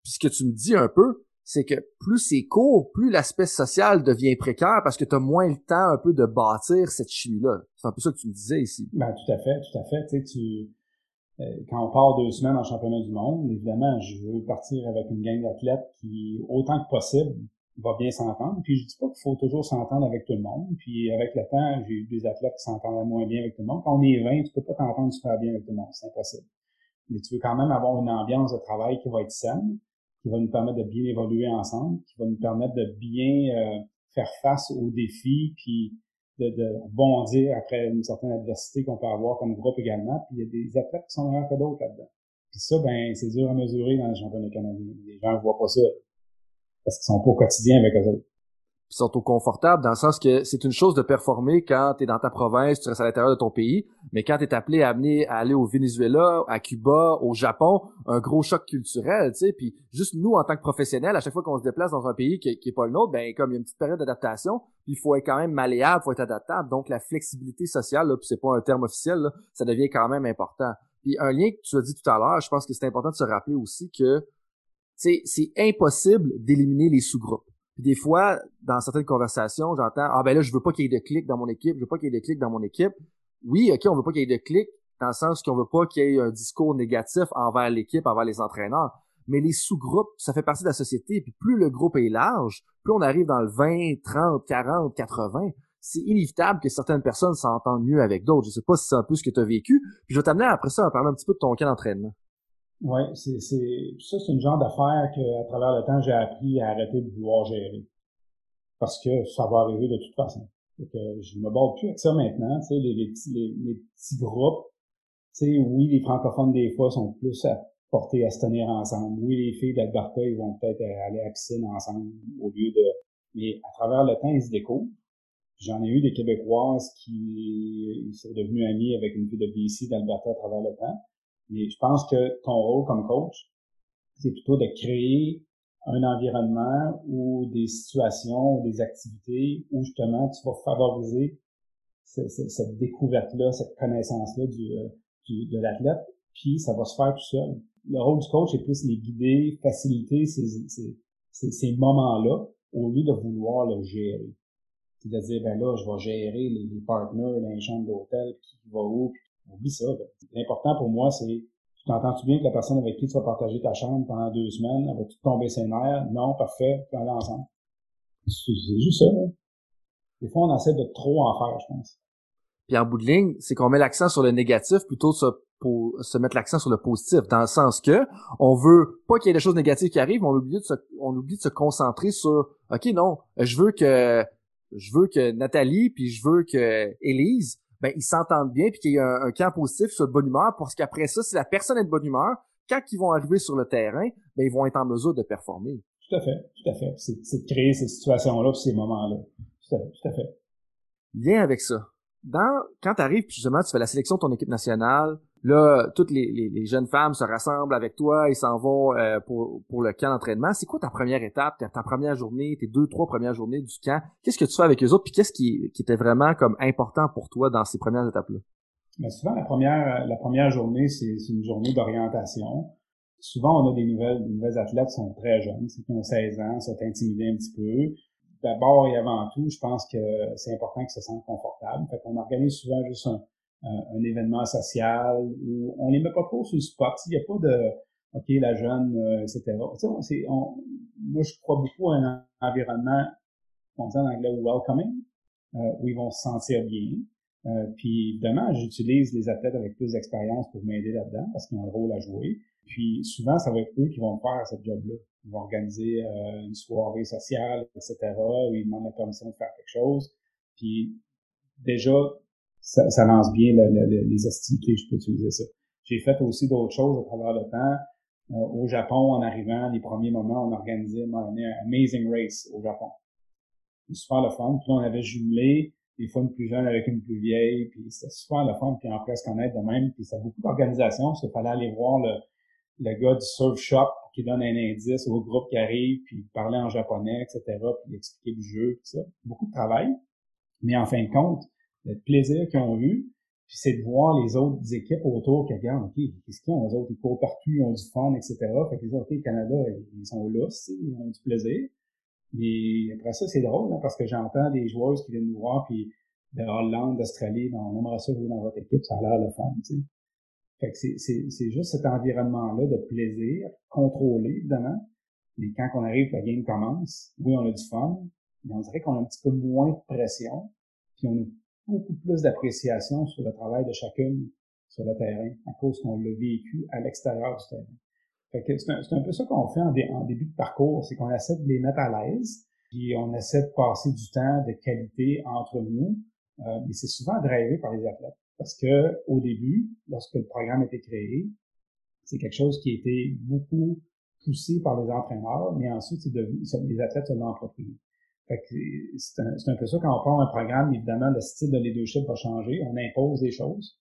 puisque tu me dis un peu, c'est que plus c'est court, plus l'aspect social devient précaire parce que tu as moins le temps un peu de bâtir cette chimie-là. C'est un peu ça que tu me disais ici. Ben, tout à fait, tout à fait. Tu euh, quand on part deux semaines en championnat du monde, évidemment, je veux partir avec une gang d'athlètes qui, autant que possible, va bien s'entendre. Puis je dis pas qu'il faut toujours s'entendre avec tout le monde. Puis avec le temps, j'ai eu des athlètes qui s'entendent moins bien avec tout le monde. Quand on est 20, tu peux pas t'entendre super bien avec tout le monde. C'est impossible. Mais tu veux quand même avoir une ambiance de travail qui va être saine qui va nous permettre de bien évoluer ensemble, qui va nous permettre de bien euh, faire face aux défis, puis de, de rebondir après une certaine adversité qu'on peut avoir comme groupe également. Puis il y a des athlètes qui sont meilleurs que d'autres là-dedans. Puis ça, ben, c'est dur à mesurer dans les championnats canadiens. Les gens ne voient pas ça. Parce qu'ils sont pas au quotidien avec eux autres puis sont au confortable dans le sens que c'est une chose de performer quand tu es dans ta province, tu restes à l'intérieur de ton pays, mais quand tu es appelé à, amener, à aller au Venezuela, à Cuba, au Japon, un gros choc culturel, tu sais, puis juste nous en tant que professionnels, à chaque fois qu'on se déplace dans un pays qui, qui est pas le nôtre, ben comme il y a une petite période d'adaptation, il faut être quand même malléable, faut être adaptable, donc la flexibilité sociale, là, puis c'est pas un terme officiel, là, ça devient quand même important. Puis un lien que tu as dit tout à l'heure, je pense que c'est important de se rappeler aussi que c'est impossible d'éliminer les sous-groupes des fois, dans certaines conversations, j'entends Ah ben là, je veux pas qu'il y ait de clics dans mon équipe, je veux pas qu'il y ait de clics dans mon équipe. Oui, ok, on veut pas qu'il y ait de clics, dans le sens qu'on veut pas qu'il y ait un discours négatif envers l'équipe, envers les entraîneurs. mais les sous-groupes, ça fait partie de la société, puis plus le groupe est large, plus on arrive dans le 20, 30, 40, 80, c'est inévitable que certaines personnes s'entendent mieux avec d'autres. Je sais pas si c'est un peu ce que tu as vécu, puis je vais t'amener après ça à parler un petit peu de ton cas d'entraînement. Oui, c'est, c'est, ça, c'est une genre d'affaire que, à travers le temps, j'ai appris à arrêter de vouloir gérer. Parce que ça va arriver de toute façon. Donc, je me bats plus avec ça maintenant. Les, les, petits, les, petits groupes, tu oui, les francophones, des fois, sont plus portés à se tenir ensemble. Oui, les filles d'Alberta, ils vont peut-être aller à piscine ensemble au lieu de... Mais à travers le temps, ils se découvrent. J'en ai eu des Québécoises qui sont devenues amies avec une fille de BC d'Alberta à travers le temps. Mais je pense que ton rôle comme coach, c'est plutôt de créer un environnement ou des situations ou des activités où justement tu vas favoriser cette découverte-là, cette connaissance-là euh, du, de l'athlète, puis ça va se faire tout seul. Le rôle du coach est plus les guider, faciliter ces, ces, ces, moments-là au lieu de vouloir le gérer. C'est-à-dire, ben là, je vais gérer les, les partenaires les chambres d'hôtel, qui va où, oublie ça. L'important pour moi, c'est tu t'entends-tu bien que la personne avec qui tu vas partager ta chambre pendant deux semaines, elle va tout tomber ses? Non, parfait, on aller ensemble. C'est juste ça. Là. Des fois, on essaie de trop en faire, je pense. Puis en bout de ligne, c'est qu'on met l'accent sur le négatif plutôt que pour se mettre l'accent sur le positif, dans le sens que on veut pas qu'il y ait des choses négatives qui arrivent, mais on oublie de se, on oublie de se concentrer sur, ok non, je veux que je veux que Nathalie puis je veux que Élise ben ils s'entendent bien puis qu'il y ait un, camp positif sur de bonne humeur parce qu'après ça, si la personne est de bonne humeur, quand ils vont arriver sur le terrain, ben ils vont être en mesure de performer. Tout à fait, tout à fait. C'est, de créer ces situations-là, ces moments-là. Tout à fait, tout à fait. Lien avec ça. Dans, quand tu arrives, justement, tu fais la sélection de ton équipe nationale, Là, toutes les, les, jeunes femmes se rassemblent avec toi, ils s'en vont euh, pour, pour le camp d'entraînement. C'est quoi ta première étape, ta, ta, première journée, tes deux, trois premières journées du camp? Qu'est-ce que tu fais avec eux autres? Puis qu'est-ce qui, qui était vraiment comme important pour toi dans ces premières étapes-là? Mais souvent, la première, la première journée, c'est une journée d'orientation. Souvent, on a des nouvelles, des nouvelles athlètes qui sont très jeunes, qui ont 16 ans, sont intimidés un petit peu. D'abord et avant tout, je pense que c'est important qu'ils se sentent confortables. Fait qu'on organise souvent juste un, un événement social où on les met pas trop sur le spot. Il n'y a pas de OK, la jeune, euh, etc. On, moi, je crois beaucoup à un environnement, on dit en anglais welcoming, euh, où ils vont se sentir bien. Euh, puis évidemment, j'utilise les athlètes avec plus d'expérience pour m'aider là-dedans parce qu'ils ont un rôle à jouer. Puis souvent, ça va être eux qui vont faire ce job-là. Ils vont organiser euh, une soirée sociale, etc., où ils demandent la permission de faire quelque chose. Puis déjà, ça, ça lance bien les hostilités, je peux utiliser ça. J'ai fait aussi d'autres choses à travers le temps. Euh, au Japon, en arrivant, les premiers moments, on organisait un Amazing Race au Japon. C'était super le fun. Puis on avait jumelé des fois une plus jeune avec une plus vieille, puis c'était super le fun, puis on se connaître de même. Puis c'est beaucoup d'organisation, parce qu'il fallait aller voir le, le gars du surf shop qui donne un indice au groupe qui arrive, puis parler en japonais, etc., puis expliquer le jeu, tout ça. Beaucoup de travail. Mais en fin de compte, le plaisir qu'ils ont eu, puis c'est de voir les autres équipes autour qui regardent, OK, qu'est-ce qu'ils ont, les autres, ils courent partout, ils ont du fun, etc. Fait les autres, OK, Canada, ils sont là, ils ont du plaisir. Mais après ça, c'est drôle, hein, parce que j'entends des joueurs qui viennent nous voir, puis de Hollande, d'Australie, ben, on aimerait ça jouer dans votre équipe, ça a l'air le fun, tu sais. Fait que c'est juste cet environnement-là de plaisir, contrôlé, évidemment. Mais quand on arrive, la game commence, oui, on a du fun, mais on dirait qu'on a un petit peu moins de pression, puis on a beaucoup plus d'appréciation sur le travail de chacune sur le terrain à cause qu'on l'a vécu à l'extérieur du terrain. C'est un, peu ça qu'on fait en, début de parcours, c'est qu'on essaie de les mettre à l'aise, puis on essaie de passer du temps de qualité entre nous, euh, mais c'est souvent drivé par les athlètes. Parce que au début, lorsque le programme a été créé, c'est quelque chose qui a été beaucoup poussé par les entraîneurs, mais ensuite devenu, les athlètes se l'ont approprié c'est un, peu ça quand on prend un programme, évidemment, le style de leadership va changer, on impose des choses,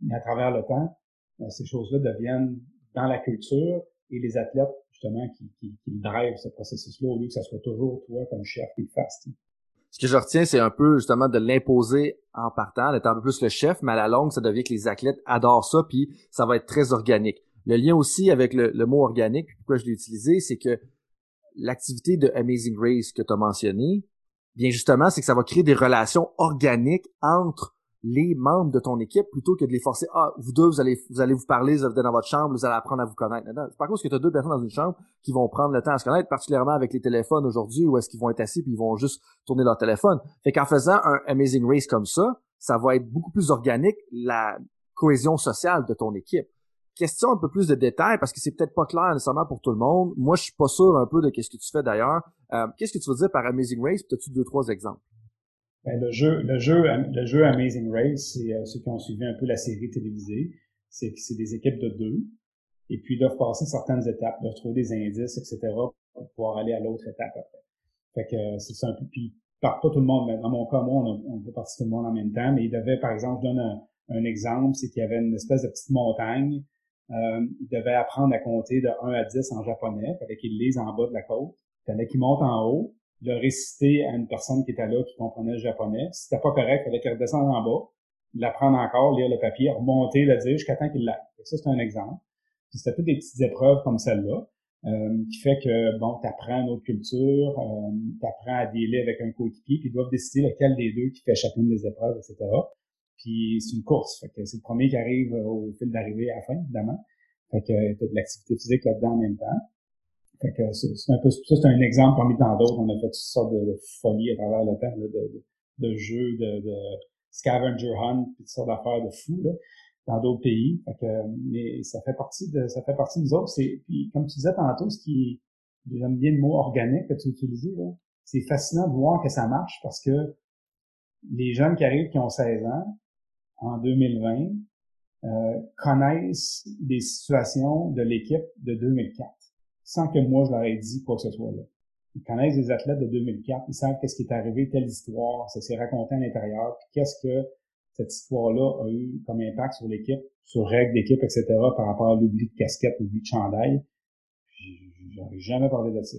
mais à travers le temps, euh, ces choses-là deviennent dans la culture et les athlètes, justement, qui, qui, qui drivent ce processus-là au lieu que ça soit toujours toi comme chef qui le fasse. Ce que je retiens, c'est un peu justement de l'imposer en partant, d'être un peu plus le chef, mais à la longue, ça devient que les athlètes adorent ça, puis ça va être très organique. Le lien aussi avec le, le mot organique, pourquoi je l'ai utilisé, c'est que l'activité de Amazing Race que tu as mentionné, bien justement, c'est que ça va créer des relations organiques entre les membres de ton équipe plutôt que de les forcer. Ah, vous deux, vous allez, vous allez vous parler, vous allez dans votre chambre, vous allez apprendre à vous connaître. Par contre que tu as deux personnes dans une chambre qui vont prendre le temps à se connaître, particulièrement avec les téléphones aujourd'hui, où est-ce qu'ils vont être assis puis ils vont juste tourner leur téléphone. Fait qu'en faisant un Amazing Race comme ça, ça va être beaucoup plus organique, la cohésion sociale de ton équipe. Question un peu plus de détails, parce que c'est peut-être pas clair nécessairement pour tout le monde. Moi, je suis pas sûr un peu de qu'est-ce que tu fais d'ailleurs. Euh, qu'est-ce que tu veux dire par Amazing Race? Peut-être deux, trois exemples? Ben, le jeu, le jeu, le jeu Amazing Race, c'est euh, ceux qui ont suivi un peu la série télévisée. C'est c'est des équipes de deux, et puis ils doivent passer certaines étapes, doivent trouver des indices, etc., pour pouvoir aller à l'autre étape après. Fait que euh, c'est un peu, puis par pas tout le monde, mais dans mon cas, moi, on, on peut partir tout le monde en même temps, mais ils devaient, par exemple, je donne un exemple, c'est qu'il y avait une espèce de petite montagne. Euh, ils devaient apprendre à compter de 1 à 10 en japonais, fallait qu'ils lisent en bas de la côte. Fallait qu'ils montent en haut, le réciter à une personne qui était là, qui comprenait le japonais. Si c'était pas correct, il fallait qu'il redescende en bas, l'apprendre encore, lire le papier, remonter, le dire jusqu'à temps qu'il l'aille. Ça, c'est un exemple. Puis c'était toutes des petites épreuves comme celle-là. Euh, qui fait que bon, tu apprends une autre culture, euh, tu apprends à dealer avec un coéquipier, puis ils doivent décider lequel des deux qui fait chacune des épreuves, etc. Puis c'est une course, fait que c'est le premier qui arrive au fil d'arrivée à la fin, évidemment. Fait que t'as de l'activité physique là-dedans en même temps. Fait que c'est un peu ça, c'est un exemple parmi tant d'autres. On a fait toutes sortes de, folies à travers le temps, de, de, de, jeux, de, de scavenger hunt, puis toutes sortes d'affaires de fous là, dans d'autres pays. Fait que, mais ça fait partie de ça fait partie de nous autres. C'est, puis comme tu disais tantôt, ce qui j'aime bien le mot organique que tu utilisais là, c'est fascinant de voir que ça marche parce que les jeunes qui arrivent qui ont 16 ans en 2020 euh, connaissent des situations de l'équipe de 2004 sans que moi je leur ai dit quoi que ce soit là. Ils connaissent des athlètes de 2004, ils savent qu'est-ce qui est arrivé, telle histoire, ça s'est raconté à l'intérieur, puis qu'est-ce que cette histoire-là a eu comme impact sur l'équipe, sur règles d'équipe, etc., par rapport à l'oubli de casquette, l'oubli de chandail. J'aurais jamais parlé de ça.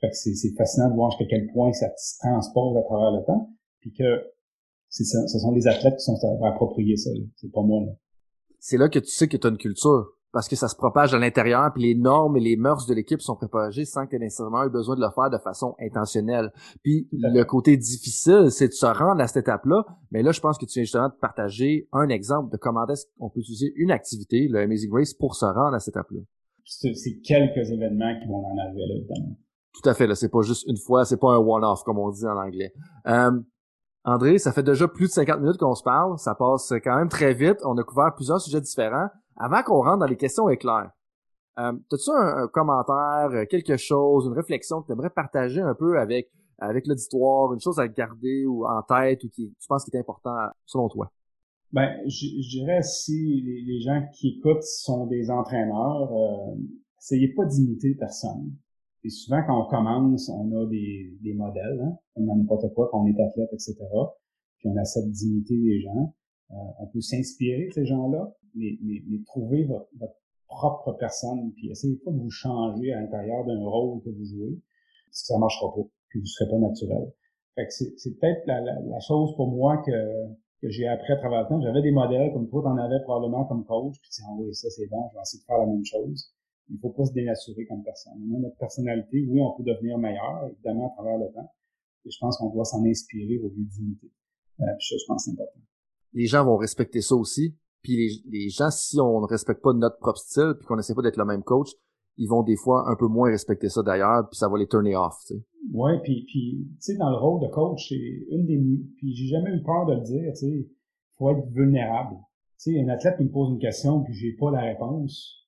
Fait que c'est fascinant de voir jusqu'à quel point ça se transpose à travers le temps, puis que c'est ça, ce sont les athlètes qui sont appropriés ça. C'est pas moi. C'est là que tu sais que tu as une culture parce que ça se propage à l'intérieur, puis les normes et les mœurs de l'équipe sont propagées sans que nécessairement eu besoin de le faire de façon intentionnelle. Puis le côté difficile, c'est de se rendre à cette étape-là, mais là, je pense que tu viens justement de partager un exemple de comment est-ce qu'on peut utiliser une activité, le Amazing Race, pour se rendre à cette étape-là. C'est quelques événements qui vont en arriver là, évidemment. Tout à fait, là, c'est pas juste une fois, c'est pas un one-off, comme on dit en anglais. Euh, André, ça fait déjà plus de 50 minutes qu'on se parle, ça passe quand même très vite, on a couvert plusieurs sujets différents. Avant qu'on rentre dans les questions éclair, euh, as-tu un, commentaire, euh, quelque chose, une réflexion que tu aimerais partager un peu avec avec l'auditoire, une chose à garder ou en tête ou qui tu penses qui est important selon toi? Ben, je, dirais si les, gens qui écoutent sont des entraîneurs, euh, essayez pas d'imiter personne. Et souvent, quand on commence, on a des, des modèles, hein, comme dans n'importe quoi, quand on est athlète, etc. Puis on essaie d'imiter les gens. Euh, on peut s'inspirer de ces gens-là, mais, mais, mais trouver votre, propre personne, puis essayez pas de vous changer à l'intérieur d'un rôle que vous jouez, parce que ça marchera pas, puis vous serez pas naturel. Fait que c'est peut-être la, la, la, chose pour moi que, que j'ai appris à travers le temps. J'avais des modèles, comme toi, t'en avais probablement comme coach, puis tu dis, ah oui, ça c'est bon, je vais essayer de faire la même chose. Il faut pas se dénaturer comme personne. On a notre personnalité, oui, on peut devenir meilleur, évidemment, à travers le temps. Et je pense qu'on doit s'en inspirer au lieu d'imiter. Euh, ça, je pense que c'est important les gens vont respecter ça aussi. Puis les, les gens, si on ne respecte pas notre propre style, puis qu'on essaie pas d'être le même coach, ils vont des fois un peu moins respecter ça d'ailleurs, puis ça va les turner off, tu sais. Ouais, puis puis tu sais dans le rôle de coach, c'est une des puis j'ai jamais eu peur de le dire, tu sais, faut être vulnérable. Tu sais, un athlète qui me pose une question puis j'ai pas la réponse,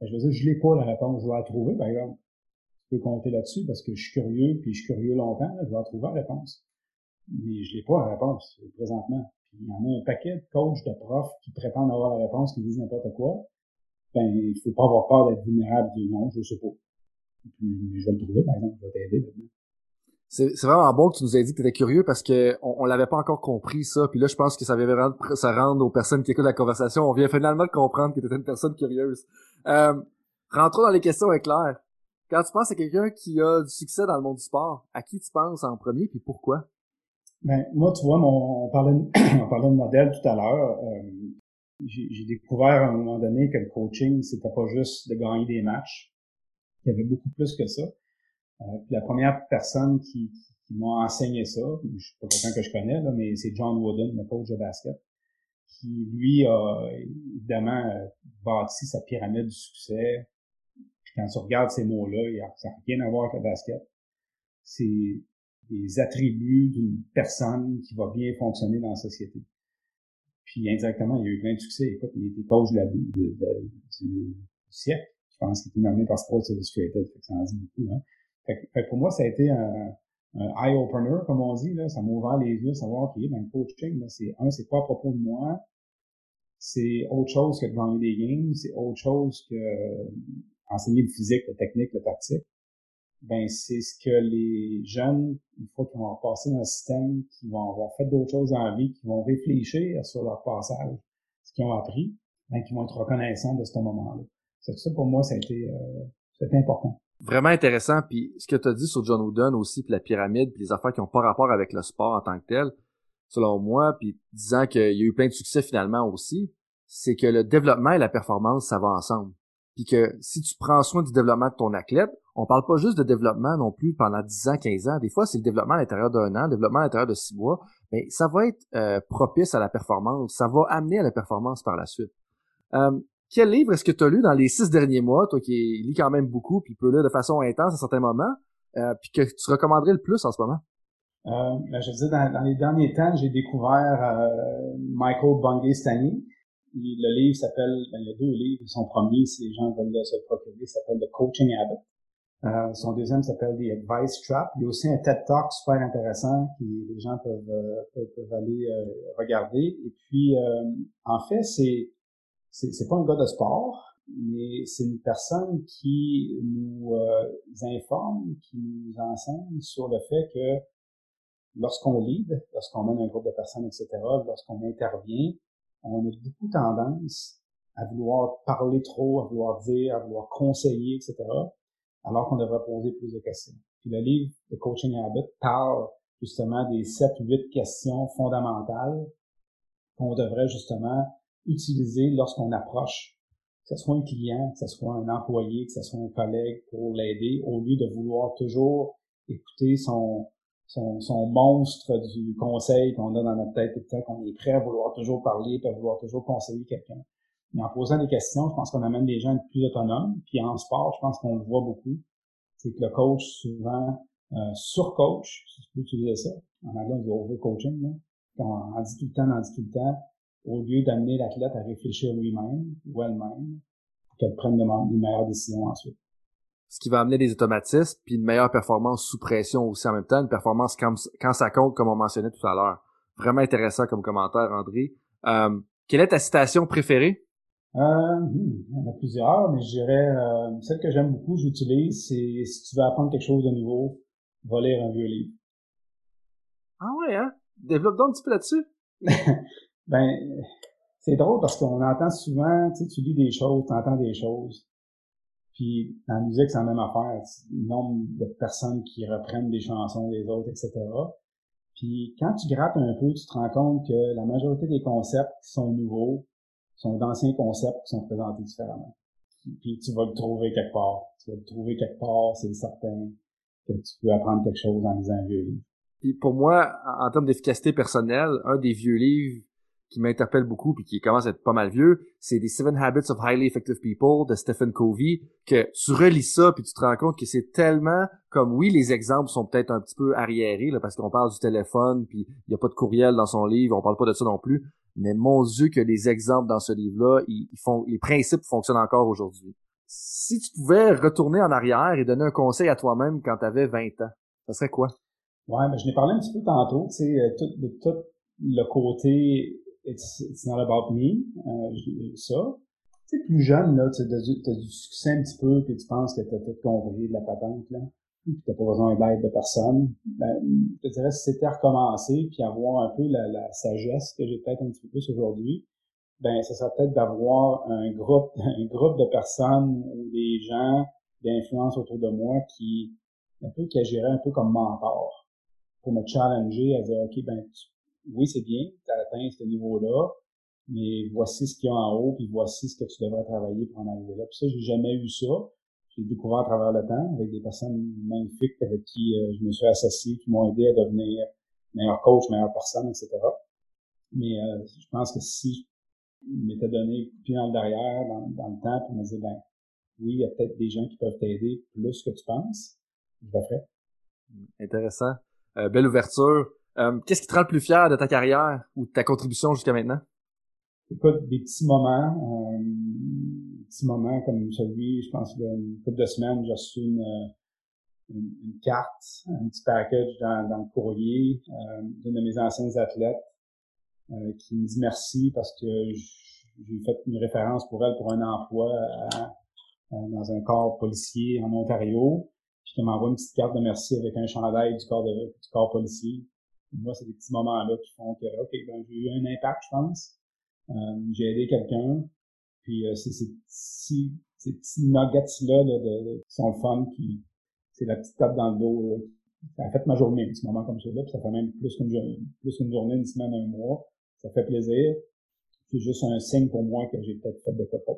je veux dire je l'ai pas la réponse, je vais la trouver par exemple. Tu peux compter là-dessus parce que je suis curieux puis je suis curieux longtemps, je vais la trouver la réponse. Mais je l'ai pas la réponse présentement il y en a un paquet de coachs, de profs qui prétendent avoir la réponse, qui disent n'importe quoi, ben, il faut pas avoir peur d'être vulnérable, du non, je sais pas. Puis, je vais le trouver, par exemple, je vais t'aider C'est, vraiment bon que tu nous aies dit que tu étais curieux parce que on, l'avait pas encore compris ça. Puis là, je pense que ça vient vraiment ça rendre aux personnes qui écoutent la conversation. On vient finalement de comprendre que tu étais une personne curieuse. Euh, rentrons dans les questions éclairs. Quand tu penses à quelqu'un qui a du succès dans le monde du sport, à qui tu penses en premier puis pourquoi? Ben, moi, tu vois, mon, on, parlait de, *clears throat* on parlait de modèle tout à l'heure. Euh, j'ai découvert à un moment donné que le coaching, c'était pas juste de gagner des matchs. Il y avait beaucoup plus que ça. Puis la première personne qui, m'a enseigné ça, je suis pas quelqu'un que je connais, là, mais c'est John Wooden, le coach de basket, qui, lui, a évidemment bâti sa pyramide du succès. Puis quand tu regardes ces mots-là, ça n'a rien à voir avec le basket. C'est des attributs d'une personne qui va bien fonctionner dans la société. Puis indirectement, il y a eu plein de succès. Il était coach de la, du siècle. Je pense qu'il était nommé par Sports Illustrated. ça en dit beaucoup. Hein. Fait, pour moi, ça a été un, eye-opener, comme on dit. Là. Ça m'a ouvert les yeux, savoir, OK, ben, le coaching, c'est un, c'est pas à propos de moi. C'est autre chose que de gagner des games. C'est autre chose que euh, enseigner le physique, la technique, la tactique ben c'est ce que les jeunes, une fois qu'ils vont passer dans le système, qui vont avoir fait d'autres choses dans la vie, qui vont réfléchir sur leur passage, ce qu'ils ont appris, ben, qui vont être reconnaissants de ce moment-là. C'est ça pour moi, ça a été, euh, important. Vraiment intéressant. Puis ce que tu as dit sur John Wooden aussi, puis la pyramide, puis les affaires qui n'ont pas rapport avec le sport en tant que tel, selon moi, puis disant qu'il y a eu plein de succès finalement aussi, c'est que le développement et la performance, ça va ensemble. Puis que si tu prends soin du développement de ton athlète, on parle pas juste de développement non plus pendant 10 ans, 15 ans. Des fois, c'est le développement à l'intérieur d'un an, le développement à l'intérieur de 6 mois. Mais ça va être euh, propice à la performance. Ça va amener à la performance par la suite. Euh, quel livre est-ce que tu as lu dans les six derniers mois, toi qui lis quand même beaucoup, puis peut lire de façon intense à certains moments, euh, puis que tu recommanderais le plus en ce moment? Euh, ben, je disais, dans, les derniers temps, j'ai découvert Michael Bungay-Stani le livre s'appelle, ben, il y a deux livres. Son premier, si les gens veulent se procurer, s'appelle The Coaching Habit. Euh, son deuxième s'appelle The Advice Trap. Il y a aussi un TED Talk super intéressant qui les gens peuvent, euh, peuvent, aller euh, regarder. Et puis, en fait, c'est c'est pas un gars de sport, mais c'est une personne qui nous informe, qui nous enseigne sur le fait que lorsqu'on lead, lorsqu'on mène un groupe de personnes, etc., lorsqu'on intervient, on a beaucoup tendance à vouloir parler trop, à vouloir dire, à vouloir conseiller, etc., alors qu'on devrait poser plus de questions. Puis le livre de Coaching Habit parle justement des 7-8 questions fondamentales qu'on devrait justement utiliser lorsqu'on approche, que ce soit un client, que ce soit un employé, que ce soit un collègue pour l'aider, au lieu de vouloir toujours écouter son, son, son monstre du conseil qu'on a dans notre tête temps, qu'on est prêt à vouloir toujours parler, à vouloir toujours conseiller quelqu'un. Mais en posant des questions, je pense qu'on amène des gens à être plus autonomes. Puis en sport, je pense qu'on le voit beaucoup. C'est que le coach, souvent, euh, surcoach, si je peux utiliser ça. En anglais, on dit overcoaching, là. On en dit tout le temps, on en dit tout le temps, au lieu d'amener l'athlète à réfléchir lui-même ou elle-même, pour qu'elle prenne des meilleures décisions ensuite ce qui va amener des automatismes, puis une meilleure performance sous pression aussi en même temps, une performance quand, quand ça compte, comme on mentionnait tout à l'heure. Vraiment intéressant comme commentaire, André. Euh, quelle est ta citation préférée? Euh, hmm, il y en a plusieurs, mais je dirais euh, celle que j'aime beaucoup, j'utilise, c'est si tu veux apprendre quelque chose de nouveau, va lire un vieux livre. Ah ouais, hein? Développe donc un petit peu là-dessus. *laughs* ben, c'est drôle parce qu'on entend souvent, tu sais, tu lis des choses, tu entends des choses. Puis dans la musique, c'est la même affaire. Le nombre de personnes qui reprennent des chansons des autres, etc. Puis quand tu grattes un peu, tu te rends compte que la majorité des concepts qui sont nouveaux sont d'anciens concepts qui sont présentés différemment. Puis tu vas le trouver quelque part. Tu vas le trouver quelque part, c'est certain que tu peux apprendre quelque chose en lisant un vieux livre. Puis pour moi, en termes d'efficacité personnelle, un des vieux livres qui m'interpelle beaucoup puis qui commence à être pas mal vieux, c'est des Seven Habits of Highly Effective People de Stephen Covey, que tu relis ça puis tu te rends compte que c'est tellement comme oui les exemples sont peut-être un petit peu arriérés là, parce qu'on parle du téléphone puis il y a pas de courriel dans son livre, on parle pas de ça non plus, mais mon dieu que les exemples dans ce livre-là, ils, font les principes fonctionnent encore aujourd'hui. Si tu pouvais retourner en arrière et donner un conseil à toi-même quand tu avais 20 ans, ça serait quoi? Ouais, mais je n'ai parlé un petit peu tantôt, tu sais, euh, de tout le côté it's, it's not about me, euh, ça. Tu sais, plus jeune, là, tu as, du succès un petit peu, puis tu penses que tu as tout compris de la patente, là, puis t'as pas besoin d'aide de personne. Ben, je dirais, si c'était recommencer, puis avoir un peu la, la sagesse que j'ai peut-être un petit peu plus aujourd'hui, ben, ça serait peut-être d'avoir un groupe, *laughs* un groupe de personnes ou des gens d'influence autour de moi qui, un peu, qui agiraient un peu comme mentor pour me challenger à dire, OK, ben, tu oui, c'est bien, tu as atteint ce niveau-là, mais voici ce qu'il y a en haut, puis voici ce que tu devrais travailler pour en arriver là. Puis ça, j'ai jamais eu ça. j'ai découvert à travers le temps avec des personnes magnifiques avec qui euh, je me suis associé, qui m'ont aidé à devenir meilleur coach, meilleure personne, etc. Mais euh, je pense que si je m'étais donné plus dans le derrière, dans, le temps, pour me dire, ben oui, il y a peut-être des gens qui peuvent t'aider plus que tu penses, je le ferais. Intéressant. Euh, belle ouverture. Qu'est-ce qui te rend le plus fier de ta carrière ou de ta contribution jusqu'à maintenant? Écoute, des petits moments, euh, des petits moments comme celui, je pense, une couple de semaines, j'ai reçu une, euh, une, carte, un petit package dans, le courrier euh, d'une de mes anciennes athlètes euh, qui me dit merci parce que j'ai fait une référence pour elle pour un emploi dans un corps policier en Ontario. Puis qu'elle m'envoie une petite carte de merci avec un chandail du corps de, du corps policier. Moi, c'est des petits moments-là qui font que, OK, ben, j'ai eu un impact, je pense. Euh, j'ai aidé quelqu'un, puis euh, c'est ces petits, ces petits nuggets-là de, de, qui sont le fun, qui c'est la petite tape dans le dos. Là. Ça a fait ma journée, un ce moment comme ça, là, puis ça fait même plus qu'une plus qu'une journée, une semaine, un mois. Ça fait plaisir. C'est juste un signe pour moi que j'ai peut-être fait de quoi de pas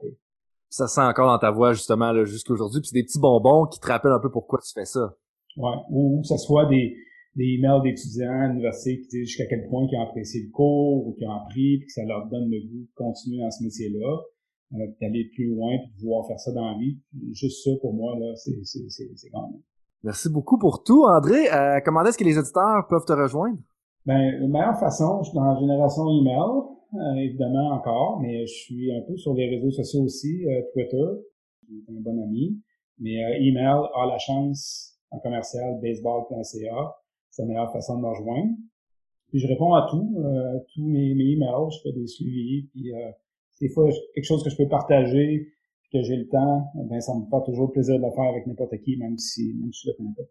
Ça sent encore dans ta voix, justement, là, jusqu'à aujourd'hui. Puis c'est des petits bonbons qui te rappellent un peu pourquoi tu fais ça. Ouais. Ou que ce soit des, des emails d'étudiants à l'université qui disent jusqu'à quel point ils ont apprécié le cours ou qu'ils ont appris, puis que ça leur donne le goût de continuer dans ce métier-là, euh, d'aller plus loin, puis de pouvoir faire ça dans la vie. Juste ça, pour moi, là, c'est, c'est, c'est, c'est quand même. Merci beaucoup pour tout, André. Euh, comment est-ce que les auditeurs peuvent te rejoindre? Ben, la meilleure façon, je suis dans la génération email, euh, évidemment encore, mais je suis un peu sur les réseaux sociaux aussi, euh, Twitter, un bon ami, mais euh, email a la chance en commercial baseball.ca c'est la meilleure façon de me rejoindre. Puis je réponds à tout, euh, tous mes, mes emails, je fais des suivis, puis euh, des fois quelque chose que je peux partager, que j'ai le temps, ben ça me fait toujours plaisir de le faire avec n'importe qui, même si même si je le connais pas.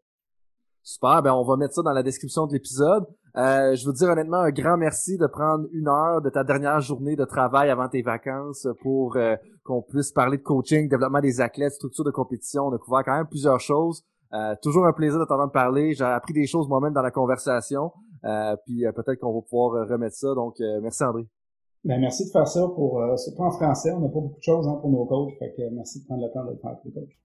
Super, ben on va mettre ça dans la description de l'épisode. Euh, je veux dire honnêtement un grand merci de prendre une heure de ta dernière journée de travail avant tes vacances pour euh, qu'on puisse parler de coaching, développement des athlètes, structure de compétition. On a couvert quand même plusieurs choses. Euh, toujours un plaisir de t'entendre parler. J'ai appris des choses moi-même dans la conversation. Euh, puis euh, peut-être qu'on va pouvoir remettre ça. Donc, merci André. Ben, merci de faire ça pour, surtout en français. On n'a pas beaucoup de choses hein, pour nos coachs. Fait que merci de prendre le temps de le faire pour les coachs.